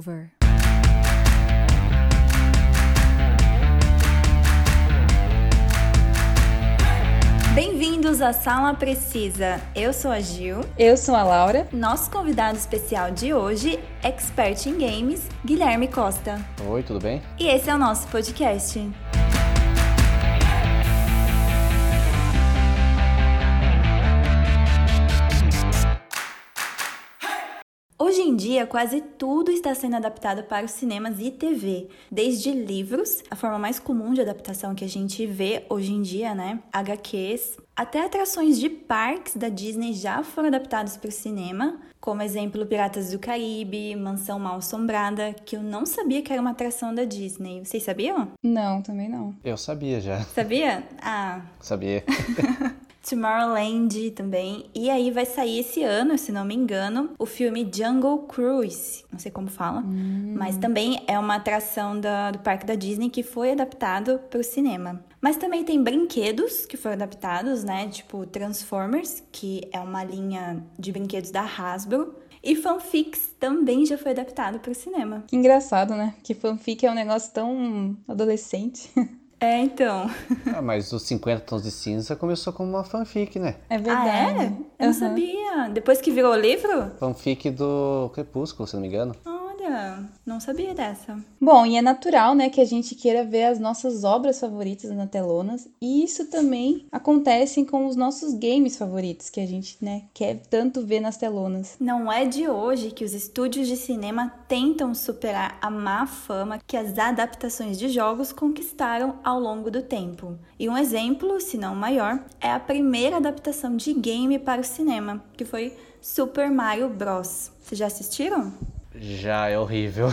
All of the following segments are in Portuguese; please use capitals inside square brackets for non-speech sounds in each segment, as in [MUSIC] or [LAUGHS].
Over. Bem-vindos à Sala Precisa. Eu sou a Gil. Eu sou a Laura. Nosso convidado especial de hoje, expert em games, Guilherme Costa. Oi, tudo bem? E esse é o nosso podcast. Dia, quase tudo está sendo adaptado para os cinemas e TV, desde livros, a forma mais comum de adaptação que a gente vê hoje em dia, né? HQs, até atrações de parques da Disney já foram adaptados para o cinema, como exemplo Piratas do Caribe, Mansão Mal Assombrada, que eu não sabia que era uma atração da Disney. Vocês sabiam? Não, também não. Eu sabia já. Sabia? [LAUGHS] Ah. Sabia. [LAUGHS] Tomorrowland também. E aí vai sair esse ano, se não me engano, o filme Jungle Cruise. Não sei como fala. Hum. Mas também é uma atração da, do parque da Disney que foi adaptado para o cinema. Mas também tem brinquedos que foram adaptados, né? Tipo Transformers, que é uma linha de brinquedos da Hasbro. E fanfics também já foi adaptado para o cinema. Que engraçado, né? Que fanfic é um negócio tão adolescente. [LAUGHS] É, então. Ah, mas os 50 Tons de Cinza começou como uma fanfic, né? É Ah, verdade. é? Eu não sabia. Depois que virou livro? Fanfic do Crepúsculo, se não me engano. Olha, não sabia dessa. Bom, e é natural, né, que a gente queira ver as nossas obras favoritas na telonas, e isso também acontece com os nossos games favoritos, que a gente, né, quer tanto ver nas telonas. Não é de hoje que os estúdios de cinema tentam superar a má fama que as adaptações de jogos conquistaram ao longo do tempo. E um exemplo, se não maior, é a primeira adaptação de game para o cinema, que foi Super Mario Bros. Vocês já assistiram? Já é horrível.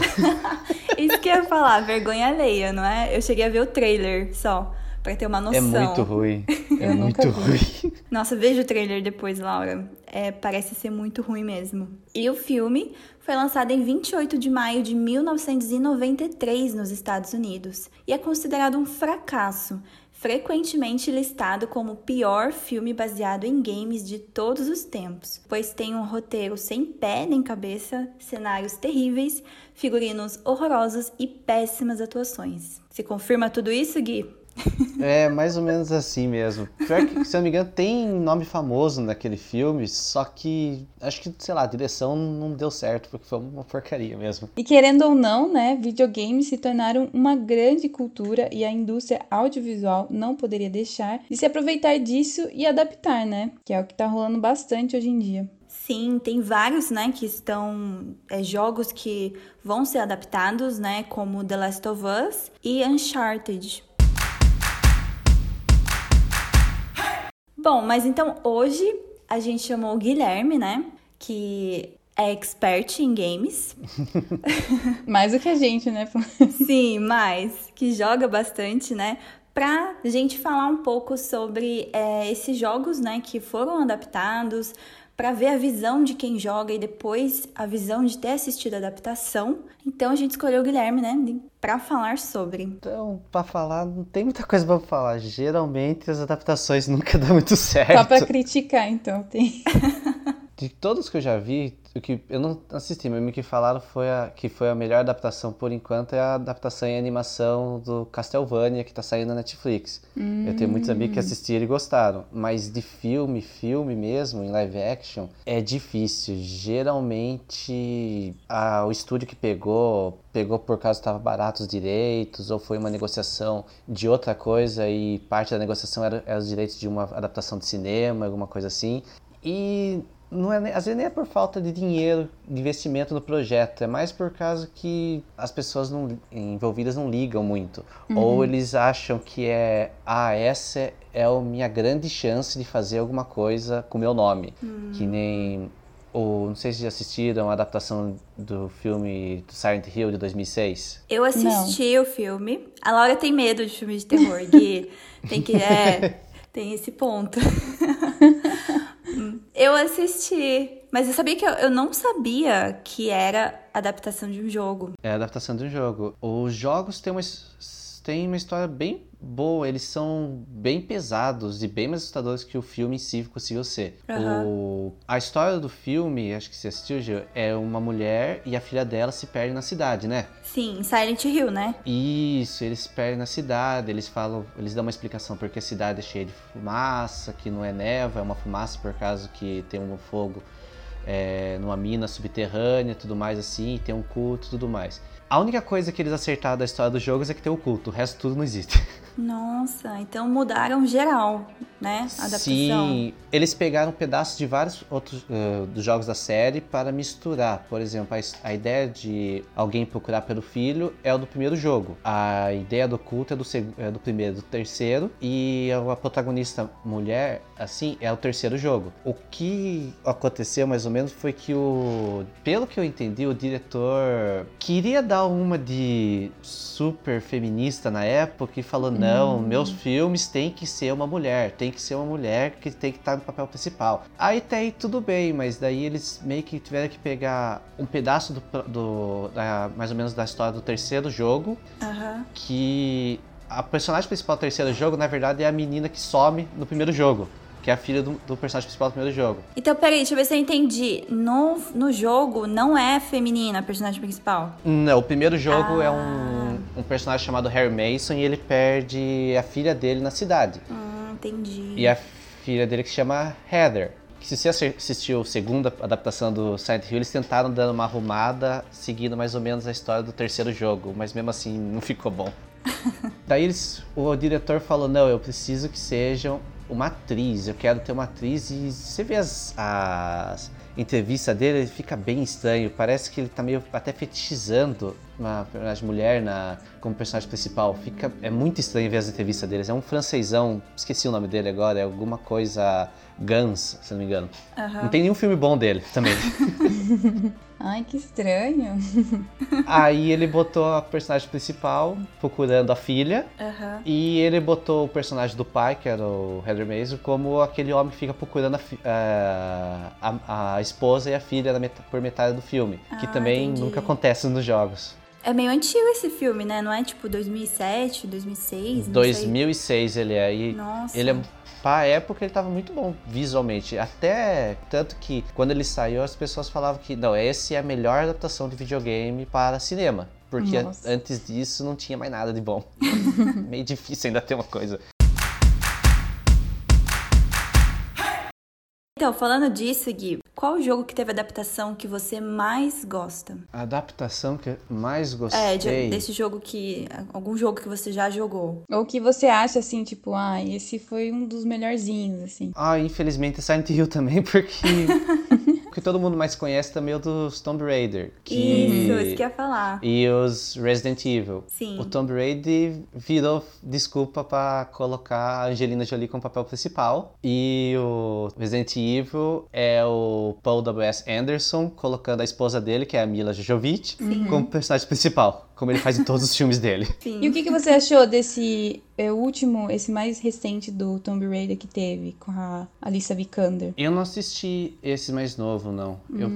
[LAUGHS] Isso que eu ia falar, vergonha alheia, não é? Eu cheguei a ver o trailer só, pra ter uma noção. É muito ruim. [LAUGHS] É muito ruim. Nossa, veja o trailer depois, Laura. É, parece ser muito ruim mesmo. E o filme foi lançado em 28 de maio de 1993 nos Estados Unidos e é considerado um fracasso, frequentemente listado como o pior filme baseado em games de todos os tempos, pois tem um roteiro sem pé nem cabeça, cenários terríveis, figurinos horrorosos e péssimas atuações. Se confirma tudo isso, Gui? É mais ou menos assim mesmo. Pior que, se eu não me engano, tem nome famoso naquele filme, só que acho que, sei lá, a direção não deu certo, porque foi uma porcaria mesmo. E querendo ou não, né, videogames se tornaram uma grande cultura e a indústria audiovisual não poderia deixar de se aproveitar disso e adaptar, né, que é o que tá rolando bastante hoje em dia. Sim, tem vários, né, que estão é, jogos que vão ser adaptados, né, como The Last of Us e Uncharted. Bom, mas então hoje a gente chamou o Guilherme, né, que é expert em games. [LAUGHS] Mais do que a gente, né? [LAUGHS] Sim, mas que joga bastante, né? Pra gente falar um pouco sobre é, esses jogos, né, que foram adaptados, para ver a visão de quem joga e depois a visão de ter assistido a adaptação. Então a gente escolheu o Guilherme, né, para falar sobre. Então, pra falar, não tem muita coisa pra falar. Geralmente as adaptações nunca [LAUGHS] dão muito certo. Só pra criticar, então. Tem... [LAUGHS] De todos que eu já vi, o que eu não assisti, mas o que falaram foi a, que foi a melhor adaptação por enquanto é a adaptação em animação do Castlevania que tá saindo na Netflix. Eu tenho muitos amigos que assistiram e gostaram, mas de filme, filme mesmo, em live action, é difícil. Geralmente a, o estúdio que pegou, pegou por causa que estava barato os direitos, ou foi uma negociação de outra coisa e parte da negociação era, era os direitos de uma adaptação de cinema, alguma coisa assim. E não é, às vezes nem é por falta de dinheiro, de investimento no projeto, é mais por causa que as pessoas não, envolvidas não ligam muito. Ou eles acham que é, ah, essa é a minha grande chance de fazer alguma coisa com meu nome. Que nem, o, não sei se já assistiram a adaptação do filme do Silent Hill de 2006. Eu assisti o filme. A Laura tem medo de filme de terror, Gui. [LAUGHS] tem que é, tem esse ponto. [LAUGHS] eu assisti, mas eu sabia que eu, eu não sabia que era adaptação de um jogo. É adaptação de um jogo. Os jogos têm uma, têm uma história bem boa, eles são bem pesados e bem mais assustadores que o filme em si conseguiu ser. Aham. O... A história do filme, acho que você assistiu, Gil, é uma mulher e a filha dela se perdem na cidade, né? Sim, Silent Hill, né? Isso, eles se perdem na cidade, eles falam, eles dão uma explicação porque a cidade é cheia de fumaça, que não é neva, é uma fumaça por causa que tem um fogo é, numa mina subterrânea, tudo mais assim, tem um culto e tudo mais. A única coisa que eles acertaram da história dos jogos é que tem o culto, o resto tudo não existe. [LAUGHS] Nossa, então mudaram geral, né? A adaptação. Sim, eles pegaram pedaços de vários outros eh, dos jogos da série para misturar. Por exemplo, a, a ideia de alguém procurar pelo filho é o do primeiro jogo. A ideia do culto é do, é do primeiro, do terceiro. E a protagonista mulher, assim, é o terceiro jogo. O que aconteceu mais ou menos foi que o. Pelo que eu entendi, o diretor queria dar uma de super feminista na época e falou: não, meus filmes tem que ser uma mulher, tem que ser uma mulher que tem que estar no papel principal. Aí até aí tudo bem, mas daí eles meio que tiveram que pegar um pedaço do, do- da- mais ou menos da história do terceiro jogo, Aham. que a personagem principal do terceiro jogo, na verdade, é a menina que some no primeiro jogo. Que é a filha do, do personagem principal do primeiro jogo. Então, peraí, deixa eu ver se eu entendi. No, no jogo, não é feminina a personagem principal. Não, o primeiro jogo é Ah. um, um personagem chamado Harry Mason e ele perde a filha dele na cidade. Hum, entendi. E a filha dele que se chama Heather. Que se você assi- assistiu a segunda adaptação do Silent Hill, eles tentaram dar uma arrumada, seguindo mais ou menos a história do terceiro jogo, mas mesmo assim não ficou bom. [LAUGHS] Daí eles, o diretor falou, não, eu preciso que sejam uma atriz, eu quero ter uma atriz e você vê as, as entrevistas dele, ele fica bem estranho, parece que ele tá meio até fetichizando uma personagem mulher na, como personagem principal, fica, é muito estranho ver as entrevistas deles, é um francesão, esqueci o nome dele agora, é alguma coisa Guns, se não me engano. Aham. Não tem nenhum filme bom dele também. [LAUGHS] Ai, que estranho. [LAUGHS] Aí ele botou a personagem principal procurando a filha. Aham. E ele botou o personagem do pai, que era o Heather Mason, como aquele homem que fica procurando a, fi- a, a- esposa e a filha na meta- por metade do filme. que Ah, também entendi. nunca acontece nos jogos. É meio antigo esse filme, né? Não é tipo 2007, 2006? Não 2006 ele é. E Sei. Nossa. ele é. Pra época ele tava muito bom visualmente. Até tanto que quando ele saiu as pessoas falavam que não, essa é a melhor adaptação de videogame para cinema. Porque Nossa. antes disso não tinha mais nada de bom. [LAUGHS] Meio difícil ainda ter uma coisa. Então, falando disso, Gui, qual o jogo que teve adaptação que você mais gosta? A adaptação que eu mais É, gostei. de- desse jogo que. Algum jogo que você já jogou. Ou que você acha assim, tipo, ah, esse foi um dos melhorzinhos, assim. Ah, infelizmente é Silent Hill também, [LAUGHS] porque. Porque todo mundo mais conhece também é o dos Tomb Raider. Que... Isso, isso que ia falar. E os Resident Evil. Sim. O Tomb Raider virou desculpa pra colocar a Angelina Jolie como papel principal. E o Resident Evil é o Paul W.S. Anderson colocando a esposa dele, que é a Mila Jovovich, como personagem principal. Como ele faz em todos os filmes dele. [LAUGHS] Sim. E o que, que você achou desse é, último, esse mais recente do Tomb Raider que teve com a Alicia Vikander? Eu não assisti esse mais novo, não. Eu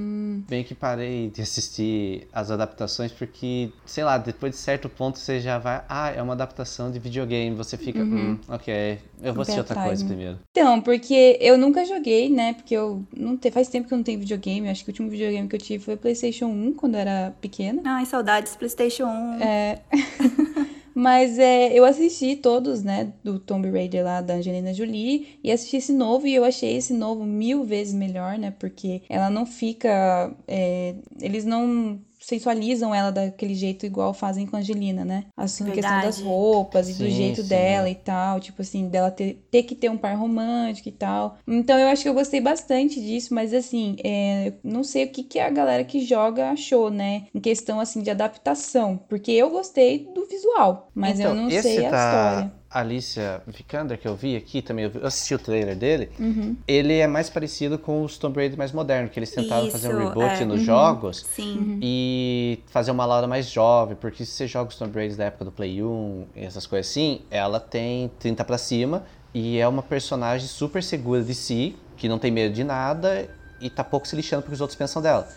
bem que parei de assistir as adaptações porque, sei lá, depois de certo ponto você já vai. Ah, é uma adaptação de videogame. Você fica. Hum, ok, eu vou assistir outra atrás, coisa primeiro. Então, porque eu nunca joguei, né? Porque eu não te, faz tempo que eu não tenho videogame. Eu acho que o último videogame que eu tive foi o PlayStation 1 quando eu era pequena. Ai, saudades PlayStation 1. É. [LAUGHS] Mas é, eu assisti todos, né, do Tomb Raider lá da Angelina Jolie e assisti esse novo e eu achei esse novo mil vezes melhor, né, porque ela não fica, é, eles não sensualizam ela daquele jeito igual fazem com a Angelina, né? Assim, a questão das roupas e do Sim, jeito sim. dela e tal, tipo assim, dela ter, ter que ter um par romântico e tal. Então eu acho que eu gostei bastante disso, mas assim, é, eu não sei o que, que a galera que joga achou, né? Em questão assim de adaptação. Porque eu gostei do visual, mas eu não Então, sei a da história. Alicia Vikander que eu vi aqui também, eu assisti o trailer dele. Uhum. Ele é mais parecido com os Tomb Raider mais modernos, que eles tentaram fazer um Isso, reboot é. nos jogos. Sim. E fazer uma Laura mais jovem, porque se você joga os Tomb Raiders da época do Play 1 e essas coisas assim, ela tem 30 pra cima e é uma personagem super segura de si, que não tem medo de nada e tá pouco se lixando porque os outros pensam dela.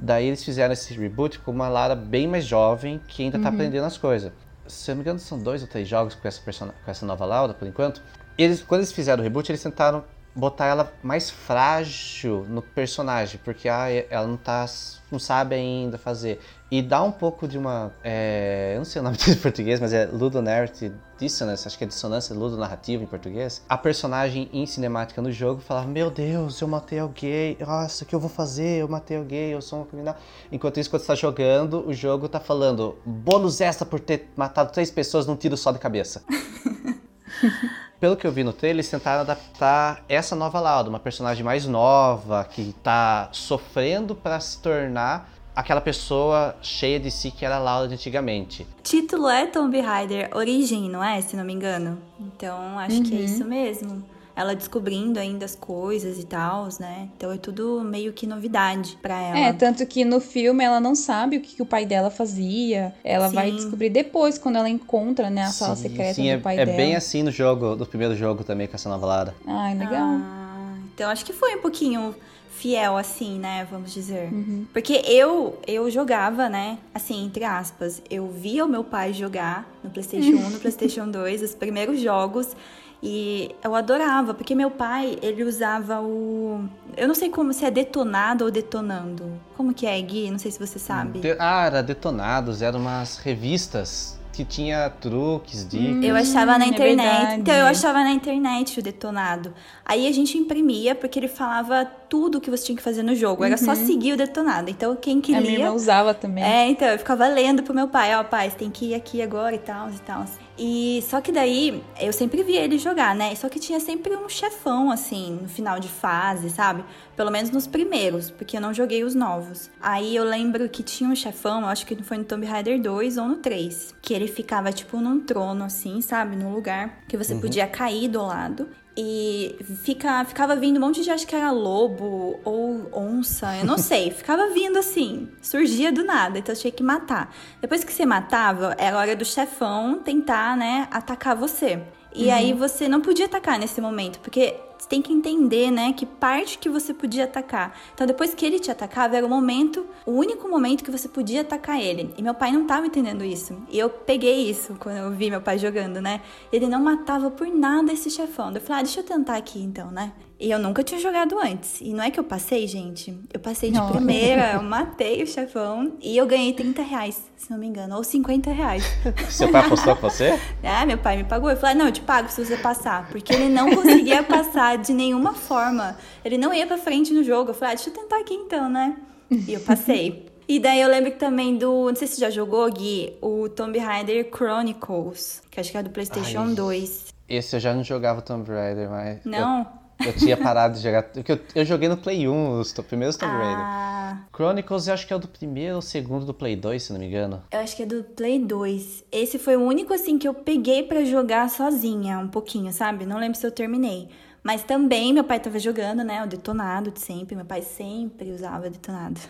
Daí eles fizeram esse reboot com uma Lara bem mais jovem, que ainda tá aprendendo as coisas. Se eu não me engano, são dois ou três jogos com essa, com essa nova Laura, por enquanto. Eles, quando eles fizeram o reboot, eles tentaram botar ela mais frágil no personagem, porque ah, ela não tá. não sabe ainda fazer. E dá um pouco de uma. É, eu não sei o nome disso [LAUGHS] em português, mas é Ludonarrative Dissonance, acho que é dissonância ludonarrativa em português. A personagem em cinemática no jogo falava: Meu Deus, eu matei alguém, nossa, o que eu vou fazer? Eu matei alguém, eu sou um criminal. Enquanto isso, quando você tá jogando, o jogo tá falando: bônus extra por ter matado três pessoas num tiro só de cabeça. [LAUGHS] Pelo que eu vi no trailer, eles tentaram adaptar essa nova Laura, uma personagem mais nova, que tá sofrendo para se tornar aquela pessoa cheia de si que era a Laura de antigamente. Título é Tomb Raider Origem, não é? Se não me engano. Então acho uhum. que é uhum. isso mesmo ela descobrindo ainda as coisas e tal, né? Então é tudo meio que novidade para ela. É, tanto que no filme ela não sabe o que, que o pai dela fazia. Ela sim. vai descobrir depois, quando ela encontra, né, a sim, sala secreta sim, do é, pai é dela. É bem assim no jogo, do primeiro jogo também, com essa nova Lara. Ai, legal. Ah, então acho que foi um pouquinho fiel, assim, né? Vamos dizer. Uhum. Porque eu, eu jogava, né? Assim, entre aspas. Eu via o meu pai jogar no PlayStation 1, no [LAUGHS] PlayStation 2, os primeiros jogos. E eu adorava, porque meu pai, ele usava o. Eu não sei como se é detonado ou detonando. Como que é, Gui? Não sei se você sabe. De... Ah, era detonados, eram umas revistas que tinha truques, dicas. Eu achava na hum, é internet. É então eu achava na internet o detonado. Aí a gente imprimia porque ele falava tudo o que você tinha que fazer no jogo. Era só uhum. seguir o detonado. Então quem queria. A minha irmã usava também. É, então eu ficava lendo pro meu pai, ó, oh, pai, você tem que ir aqui agora e tal e tal. E só que daí eu sempre via ele jogar, né? Só que tinha sempre um chefão, assim, no final de fase, sabe? Pelo menos nos primeiros, porque eu não joguei os novos. Aí eu lembro que tinha um chefão, acho que foi no Tomb Raider 2 ou no 3, que ele ficava tipo num trono, assim, sabe? Num lugar que você uhum. podia cair do lado. E fica, ficava vindo um monte de, acho que era lobo ou onça, eu não sei. [LAUGHS] ficava vindo assim, surgia do nada, então eu tinha que matar. Depois que você matava, era hora do chefão tentar, né, atacar você. E uhum. aí você não podia atacar nesse momento, porque você tem que entender, né, que parte que você podia atacar. Então, depois que ele te atacava, era o momento, o único momento que você podia atacar ele. E meu pai não estava entendendo isso. E eu peguei isso quando eu vi meu pai jogando, né? Ele não matava por nada esse chefão. Eu falei, ah, deixa eu tentar aqui então, né? E eu nunca tinha jogado antes. E não é que eu passei, gente. Eu passei de não. primeira, eu [LAUGHS] matei o chefão e eu ganhei 30 reais, se não me engano. Ou 50 reais. Seu pai apostou com você? [LAUGHS] Ah, meu pai me pagou. Eu falei, não, eu te pago se você passar. Porque ele não conseguia passar de nenhuma forma. Ele não ia pra frente no jogo. Eu falei, ah, deixa eu tentar aqui então, né? E eu passei. E daí eu lembro também do. Não sei se você já jogou, Gui, o Tomb Raider Chronicles, que acho que é do PlayStation Ai, 2. Esse eu já não jogava Tomb Raider, mas. Não? Eu... Eu tinha parado de jogar. Porque eu, eu joguei no Play 1, os primeiros Tomb Raider. Ah. Chronicles eu acho que é o do primeiro ou segundo do Play 2, se não me engano. Eu acho que é do Play 2. Esse foi o único, assim, que eu peguei para jogar sozinha, um pouquinho, sabe? Não lembro se eu terminei. Mas também meu pai tava jogando, né? O detonado de sempre. Meu pai sempre usava detonado.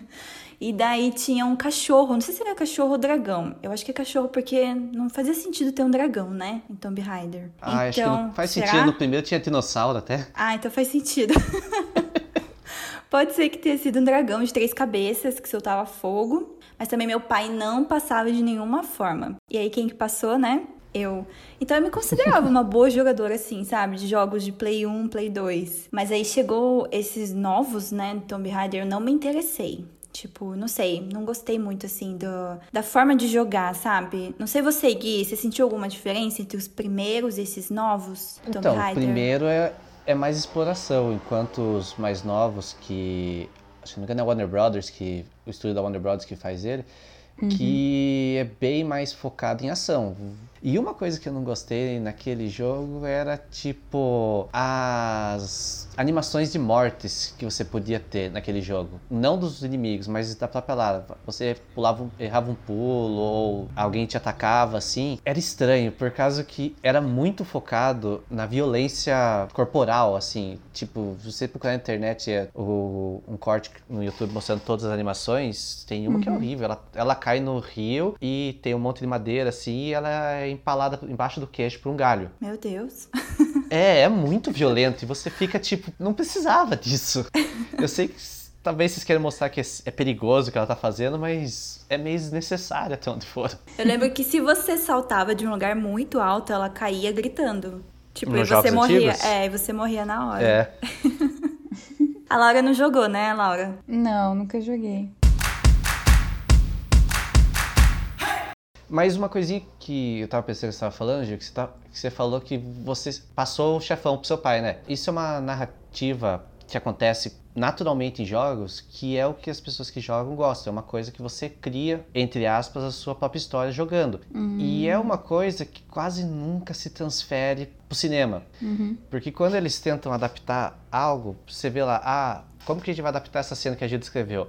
[LAUGHS] e daí tinha um cachorro. Não sei se era cachorro ou dragão. Eu acho que é cachorro porque não fazia sentido ter um dragão, né? Em Tomb Raider. Ah, então, acho que não então, faz será? sentido. No primeiro tinha dinossauro até. Ah, então faz sentido. [LAUGHS] Pode ser que tenha sido um dragão de três cabeças que soltava fogo. Mas também meu pai não passava de nenhuma forma. E aí quem que passou, né? eu. Então eu me considerava uma boa jogadora, assim, sabe? De jogos de Play 1, Play 2. Mas aí chegou esses novos, né? Tomb Raider, eu não me interessei. Tipo, não sei, não gostei muito, assim, do, da forma de jogar, sabe? Não sei você, Gui, você sentiu alguma diferença entre os primeiros e esses novos Tomb então, Raider? Então, primeiro é, é mais exploração, enquanto os mais novos, que... Acho que não me engano é Warner Brothers, que, o estúdio da Warner Brothers que faz ele, uhum. que é bem mais focado em ação e uma coisa que eu não gostei naquele jogo era tipo as animações de mortes que você podia ter naquele jogo. Não dos inimigos, mas da própria Lara. Você pulava, errava um pulo ou alguém te atacava assim. Era estranho, por causa que era muito focado na violência corporal, assim. Tipo, você procurar na internet é, o, um corte no YouTube mostrando todas as animações, tem uma uhum. que é uhum. horrível. Ela, ela cai no rio e tem um monte de madeira assim e ela é empalada embaixo do queixo por um galho. Meu Deus. é, é muito violento. E você fica tipo, não precisava disso. Eu sei que talvez vocês queiram mostrar que é perigoso o que ela tá fazendo, mas é meio desnecessário até onde for. Eu lembro que se você saltava de um lugar muito alto, ela caía gritando. Tipo, e você morria. Antigos? É, e você morria na hora. É. [LAUGHS] A Laura não jogou, né, Laura? Não, nunca joguei. Mais uma coisinha que eu tava pensando que você tava falando, Gil, que você, tá, que você falou que você passou o chefão pro seu pai, né? Isso é uma narrativa que acontece naturalmente em jogos, que é o que as pessoas que jogam gostam. É uma coisa que você cria, entre aspas, a sua própria história jogando. Uhum. E é uma coisa que quase nunca se transfere pro cinema. Uhum. Porque quando eles tentam adaptar algo, você vê lá, ah, como que a gente vai adaptar essa cena que a gente descreveu?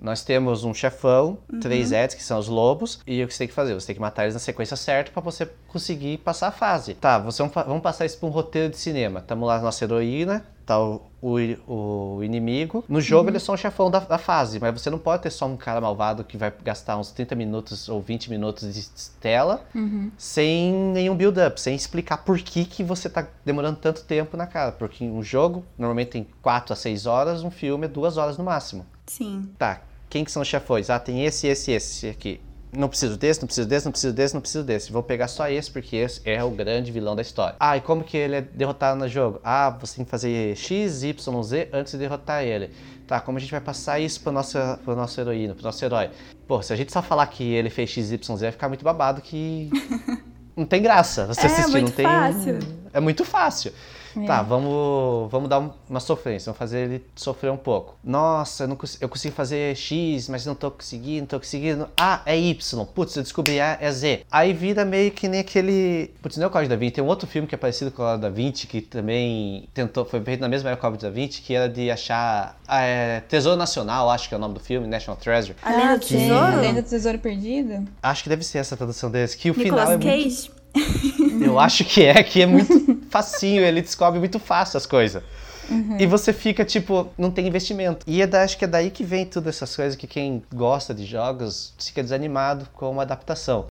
Nós temos um chefão, uhum. três Eds, que são os lobos, e o que você tem que fazer? Você tem que matar eles na sequência certa para você conseguir passar a fase. Tá, você, vamos passar isso para um roteiro de cinema. Tamo lá, nossa heroína, tá o, o, o inimigo. No jogo uhum. ele é só um chefão da, da, fase, mas você não pode ter só um cara malvado que vai gastar uns 30 minutos ou 20 minutos de tela uhum. sem nenhum build-up, sem explicar por que, que você tá demorando tanto tempo na cara. Porque um jogo normalmente tem 4 a 6 horas, um filme é 2 horas no máximo. Sim. Tá, quem que são os chefões? Ah, tem esse, esse, esse aqui. Não preciso desse, não preciso desse, não preciso desse, não preciso desse. Vou pegar só esse porque esse é o grande vilão da história. Ah, e como que ele é derrotado no jogo? Ah, você tem que fazer X, Y, Z antes de derrotar ele. Tá, como a gente vai passar isso pra nossa, pra nossa heroína, pro nosso herói? Pô, se a gente só falar que ele fez X, Y, Z, vai ficar muito babado que... [LAUGHS] não tem graça você é, assistir, não tem... Fácil. É muito fácil. É. Tá, vamos, vamos dar uma sofrência, vamos fazer ele sofrer um pouco. Nossa, eu, não, eu consigo fazer X, mas não tô conseguindo, não tô conseguindo. Ah, é Y. Putz, eu descobri A é Z. Aí vira meio que nem aquele. Putz, não é o Código da Vinci, tem um outro filme que é parecido com o Código da Vinci, que também tentou, foi feito na mesma época que o Código da Vinci, que era de achar. Ah, é, Tesouro Nacional, acho que é o nome do filme, National Treasure. A Lenda do Tesouro? A Lenda do Tesouro Perdido? Acho que deve ser essa tradução desse, que o Nicolas final é Cage. muito. [LAUGHS] Eu acho que é, que é muito facinho, ele descobre muito fácil as coisas. Uhum. E você fica, tipo, não tem investimento. E é da, acho que é daí que vem todas essas coisas que quem gosta de jogos fica desanimado com uma adaptação.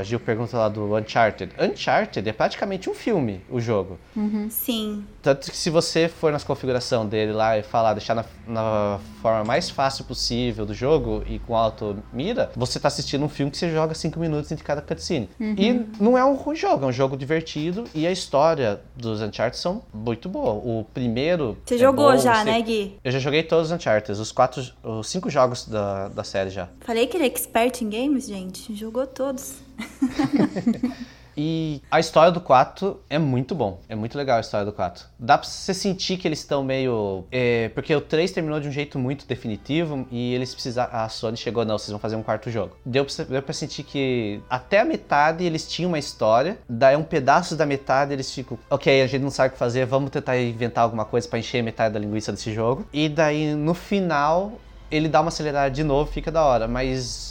A Gil pergunta lá do Uncharted. Uncharted é praticamente um filme, o jogo. Uhum. Sim. Tanto que se você for nas configuração dele lá e falar, deixar na, na, forma mais fácil possível do jogo e com alto mira, você tá assistindo um filme que você joga 5 minutos entre cada cutscene. Uhum. E não é um ruim jogo, é um jogo divertido e a história dos Uncharted são muito boa. O primeiro. Você é jogou bom, já, você... né, Gui? Eu já joguei todos os Uncharted, os quatro, os cinco jogos da, da série já. Falei que ele é expert em games, gente. Jogou todos. [LAUGHS] E a história do 4 é muito bom. É muito legal a história do 4. Dá pra você sentir que eles estão meio. É, porque o 3 terminou de um jeito muito definitivo e eles precisaram. A Sony chegou, não, vocês vão fazer um quarto jogo. Deu pra, deu pra sentir que até a metade eles tinham uma história, daí um pedaço da metade eles ficam. Ok, a gente não sabe o que fazer, vamos tentar inventar alguma coisa para encher metade da linguiça desse jogo. E daí no final ele dá uma acelerada de novo, fica da hora, mas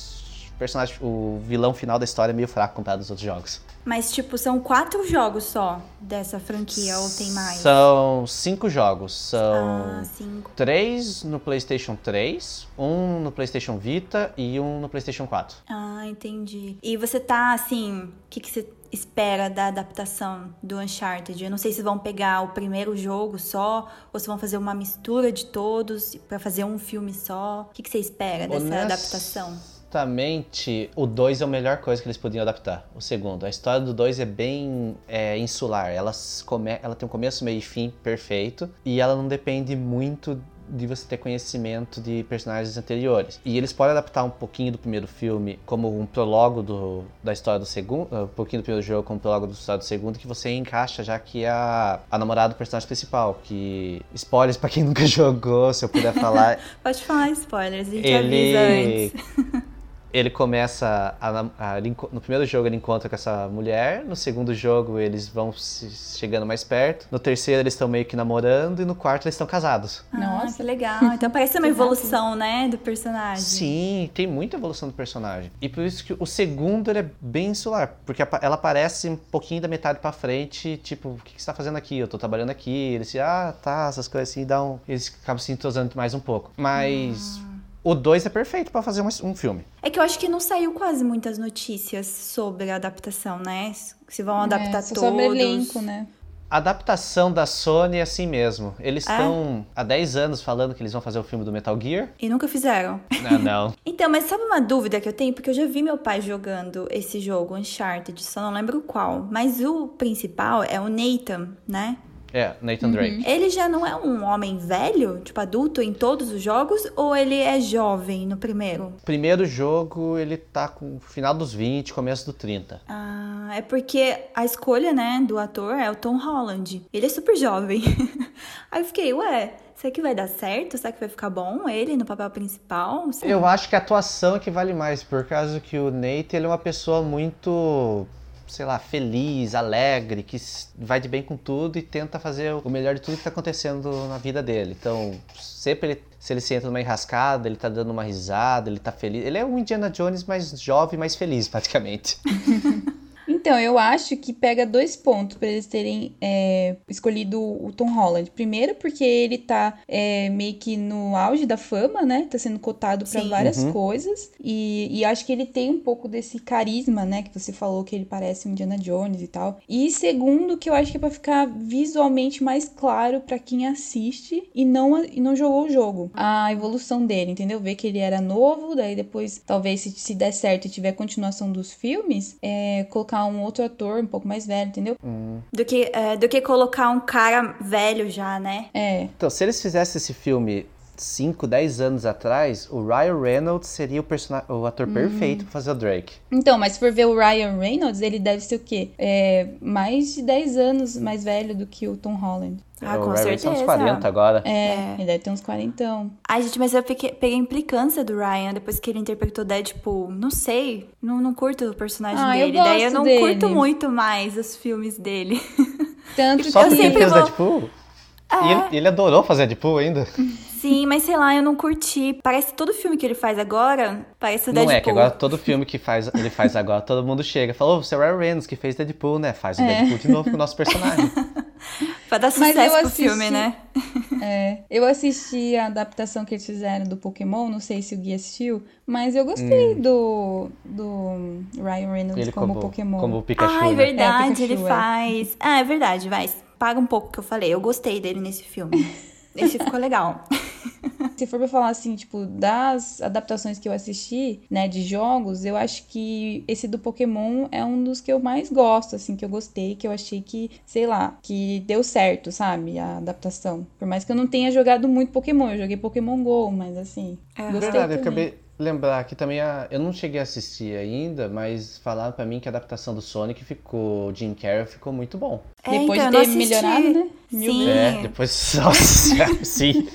personagem, o vilão final da história é meio fraco comparado aos outros jogos. Mas, tipo, são quatro jogos só dessa franquia, ou tem mais? São cinco jogos. São ah, cinco. três no PlayStation 3, um no PlayStation Vita e um no PlayStation 4. Ah, entendi. E você tá, assim, o que, que você espera da adaptação do Uncharted? Eu não sei se vão pegar o primeiro jogo só, ou se vão fazer uma mistura de todos para fazer um filme só. O que, que você espera dessa Honest... adaptação? Honestamente, o 2 é a melhor coisa que eles podiam adaptar. O segundo. A história do 2 é bem é, insular. Ela, come... ela tem um começo, meio e fim perfeito. E ela não depende muito de você ter conhecimento de personagens anteriores. E eles podem adaptar um pouquinho do primeiro filme como um prólogo do, da história do segundo, um pouquinho do primeiro jogo como um prólogo da história do segundo, que você encaixa já que é a, a namorada do personagem principal, que spoilers para quem [LAUGHS] nunca jogou, se eu puder falar. [LAUGHS] Pode falar spoilers, a gente ele... avisa antes. [LAUGHS] ele começa a, a, a, no primeiro jogo ele encontra com essa mulher, no segundo jogo eles vão chegando mais perto, no terceiro eles estão meio que namorando e no quarto eles estão casados. Ah, Nossa, que legal. [LAUGHS] Então parece uma evolução, né, do personagem. Sim, tem muita evolução do personagem. E por isso que o segundo ele é bem insular, porque ela aparece um pouquinho da metade para frente, tipo, o que, que você tá fazendo aqui? Eu tô trabalhando aqui. Eles, ah, tá, essas coisas assim, dão, eles acabam se entrosando mais um pouco. Mas hum o 2 é perfeito para fazer um, um, filme. É que eu acho que não saiu quase muitas notícias sobre a adaptação, né? Se vão adaptar é, todos. Sobre elenco, né? A adaptação da Sony é assim mesmo. Eles estão é? há 10 anos falando que eles vão fazer o filme do Metal Gear. E nunca fizeram. [LAUGHS] Não, não. [LAUGHS] então, mas sabe uma dúvida que eu tenho? Porque eu já vi meu pai jogando esse jogo, Uncharted, só não lembro qual. Mas o principal é o Nathan, né? É, Nathan Drake. Uhum. Ele já não é um homem velho, tipo adulto em todos os jogos, ou ele é jovem no primeiro? Primeiro jogo, ele tá com final dos 20, começo do 30. Ah, é porque a escolha, né, do ator é o Tom Holland. Ele é super jovem. [LAUGHS] Aí eu fiquei, ué, Será que vai dar certo? Será que vai ficar bom ele no papel principal? Eu acho que a atuação é que vale mais, por causa que o Nate ele é uma pessoa muito sei lá, feliz, alegre, que vai de bem com tudo e tenta fazer o melhor de tudo que está acontecendo na vida dele. Então, sempre ele, se ele se entra numa enrascada, ele tá dando uma risada, ele tá feliz. Ele é um Indiana Jones mais jovem, mais feliz, praticamente. [LAUGHS] Então, eu acho que pega dois pontos para eles terem é, escolhido o Tom Holland. Primeiro, porque ele tá é, meio que no auge da fama, né? Tá sendo cotado para várias uhum. coisas. E, e acho que ele tem um pouco desse carisma, né? Que você falou que ele parece um Indiana Jones e tal. E segundo, que eu acho que é pra ficar visualmente mais claro para quem assiste e não, e não jogou o jogo. A evolução dele, entendeu? Ver que ele era novo, daí depois, talvez, se, se der certo e tiver continuação dos filmes, é, colocar colocar um outro ator um pouco mais velho, entendeu? Hum. Do, que, é, do que colocar um cara velho já, né? É. Então, se eles fizessem esse filme 5, 10 anos atrás, o Ryan Reynolds seria o, o ator uhum. perfeito pra fazer o Drake. Então, mas se for ver o Ryan Reynolds, ele deve ser o quê? É, mais de 10 anos mais velho do que o Tom Holland. Ah, o com Ryan certeza. uns 40 agora. É, é, ele deve ter uns 40. Ai, gente, mas eu peguei, peguei a implicância do Ryan depois que ele interpretou Deadpool. Não sei, não, não curto o personagem ah, dele. Eu Daí eu não dele. curto muito mais os filmes dele. [LAUGHS] Tanto Só que ele fez vou... Deadpool? É. E ele, ele adorou fazer Deadpool ainda. Sim, mas sei lá, eu não curti. Parece todo filme que ele faz agora, parece o Deadpool. Não é, que agora todo filme que faz, ele faz agora, todo mundo chega e fala, ô, oh, você é o Ryan Reynolds que fez Deadpool, né? Faz o é. Deadpool de novo com o nosso [LAUGHS] personagem. Pra dar sucesso pro assisti... filme, né? [LAUGHS] é, eu assisti a adaptação que eles fizeram do Pokémon, não sei se o Gui assistiu, mas eu gostei hum. do, do Ryan Reynolds ele como, como Pokémon. Como o Pikachu, Ah, é né? verdade, é, Pikachu, ele faz. Ah, é verdade, vai. Paga um pouco que eu falei. Eu gostei dele nesse filme. [LAUGHS] Esse ficou legal. [LAUGHS] Se for pra falar assim, tipo, das adaptações que eu assisti, né, de jogos, eu acho que esse do Pokémon é um dos que eu mais gosto, assim, que eu gostei, que eu achei que, sei lá, que deu certo, sabe, a adaptação. Por mais que eu não tenha jogado muito Pokémon, eu joguei Pokémon GO, mas assim, é. gostei Verdade, também. eu acabei lembrar que também a, eu não cheguei a assistir ainda, mas falaram para mim que a adaptação do Sonic ficou, Jim Carrey ficou muito bom. É, depois então, de ter melhorado, né? Sim. É, depois, nossa, [LAUGHS] [LAUGHS] sim.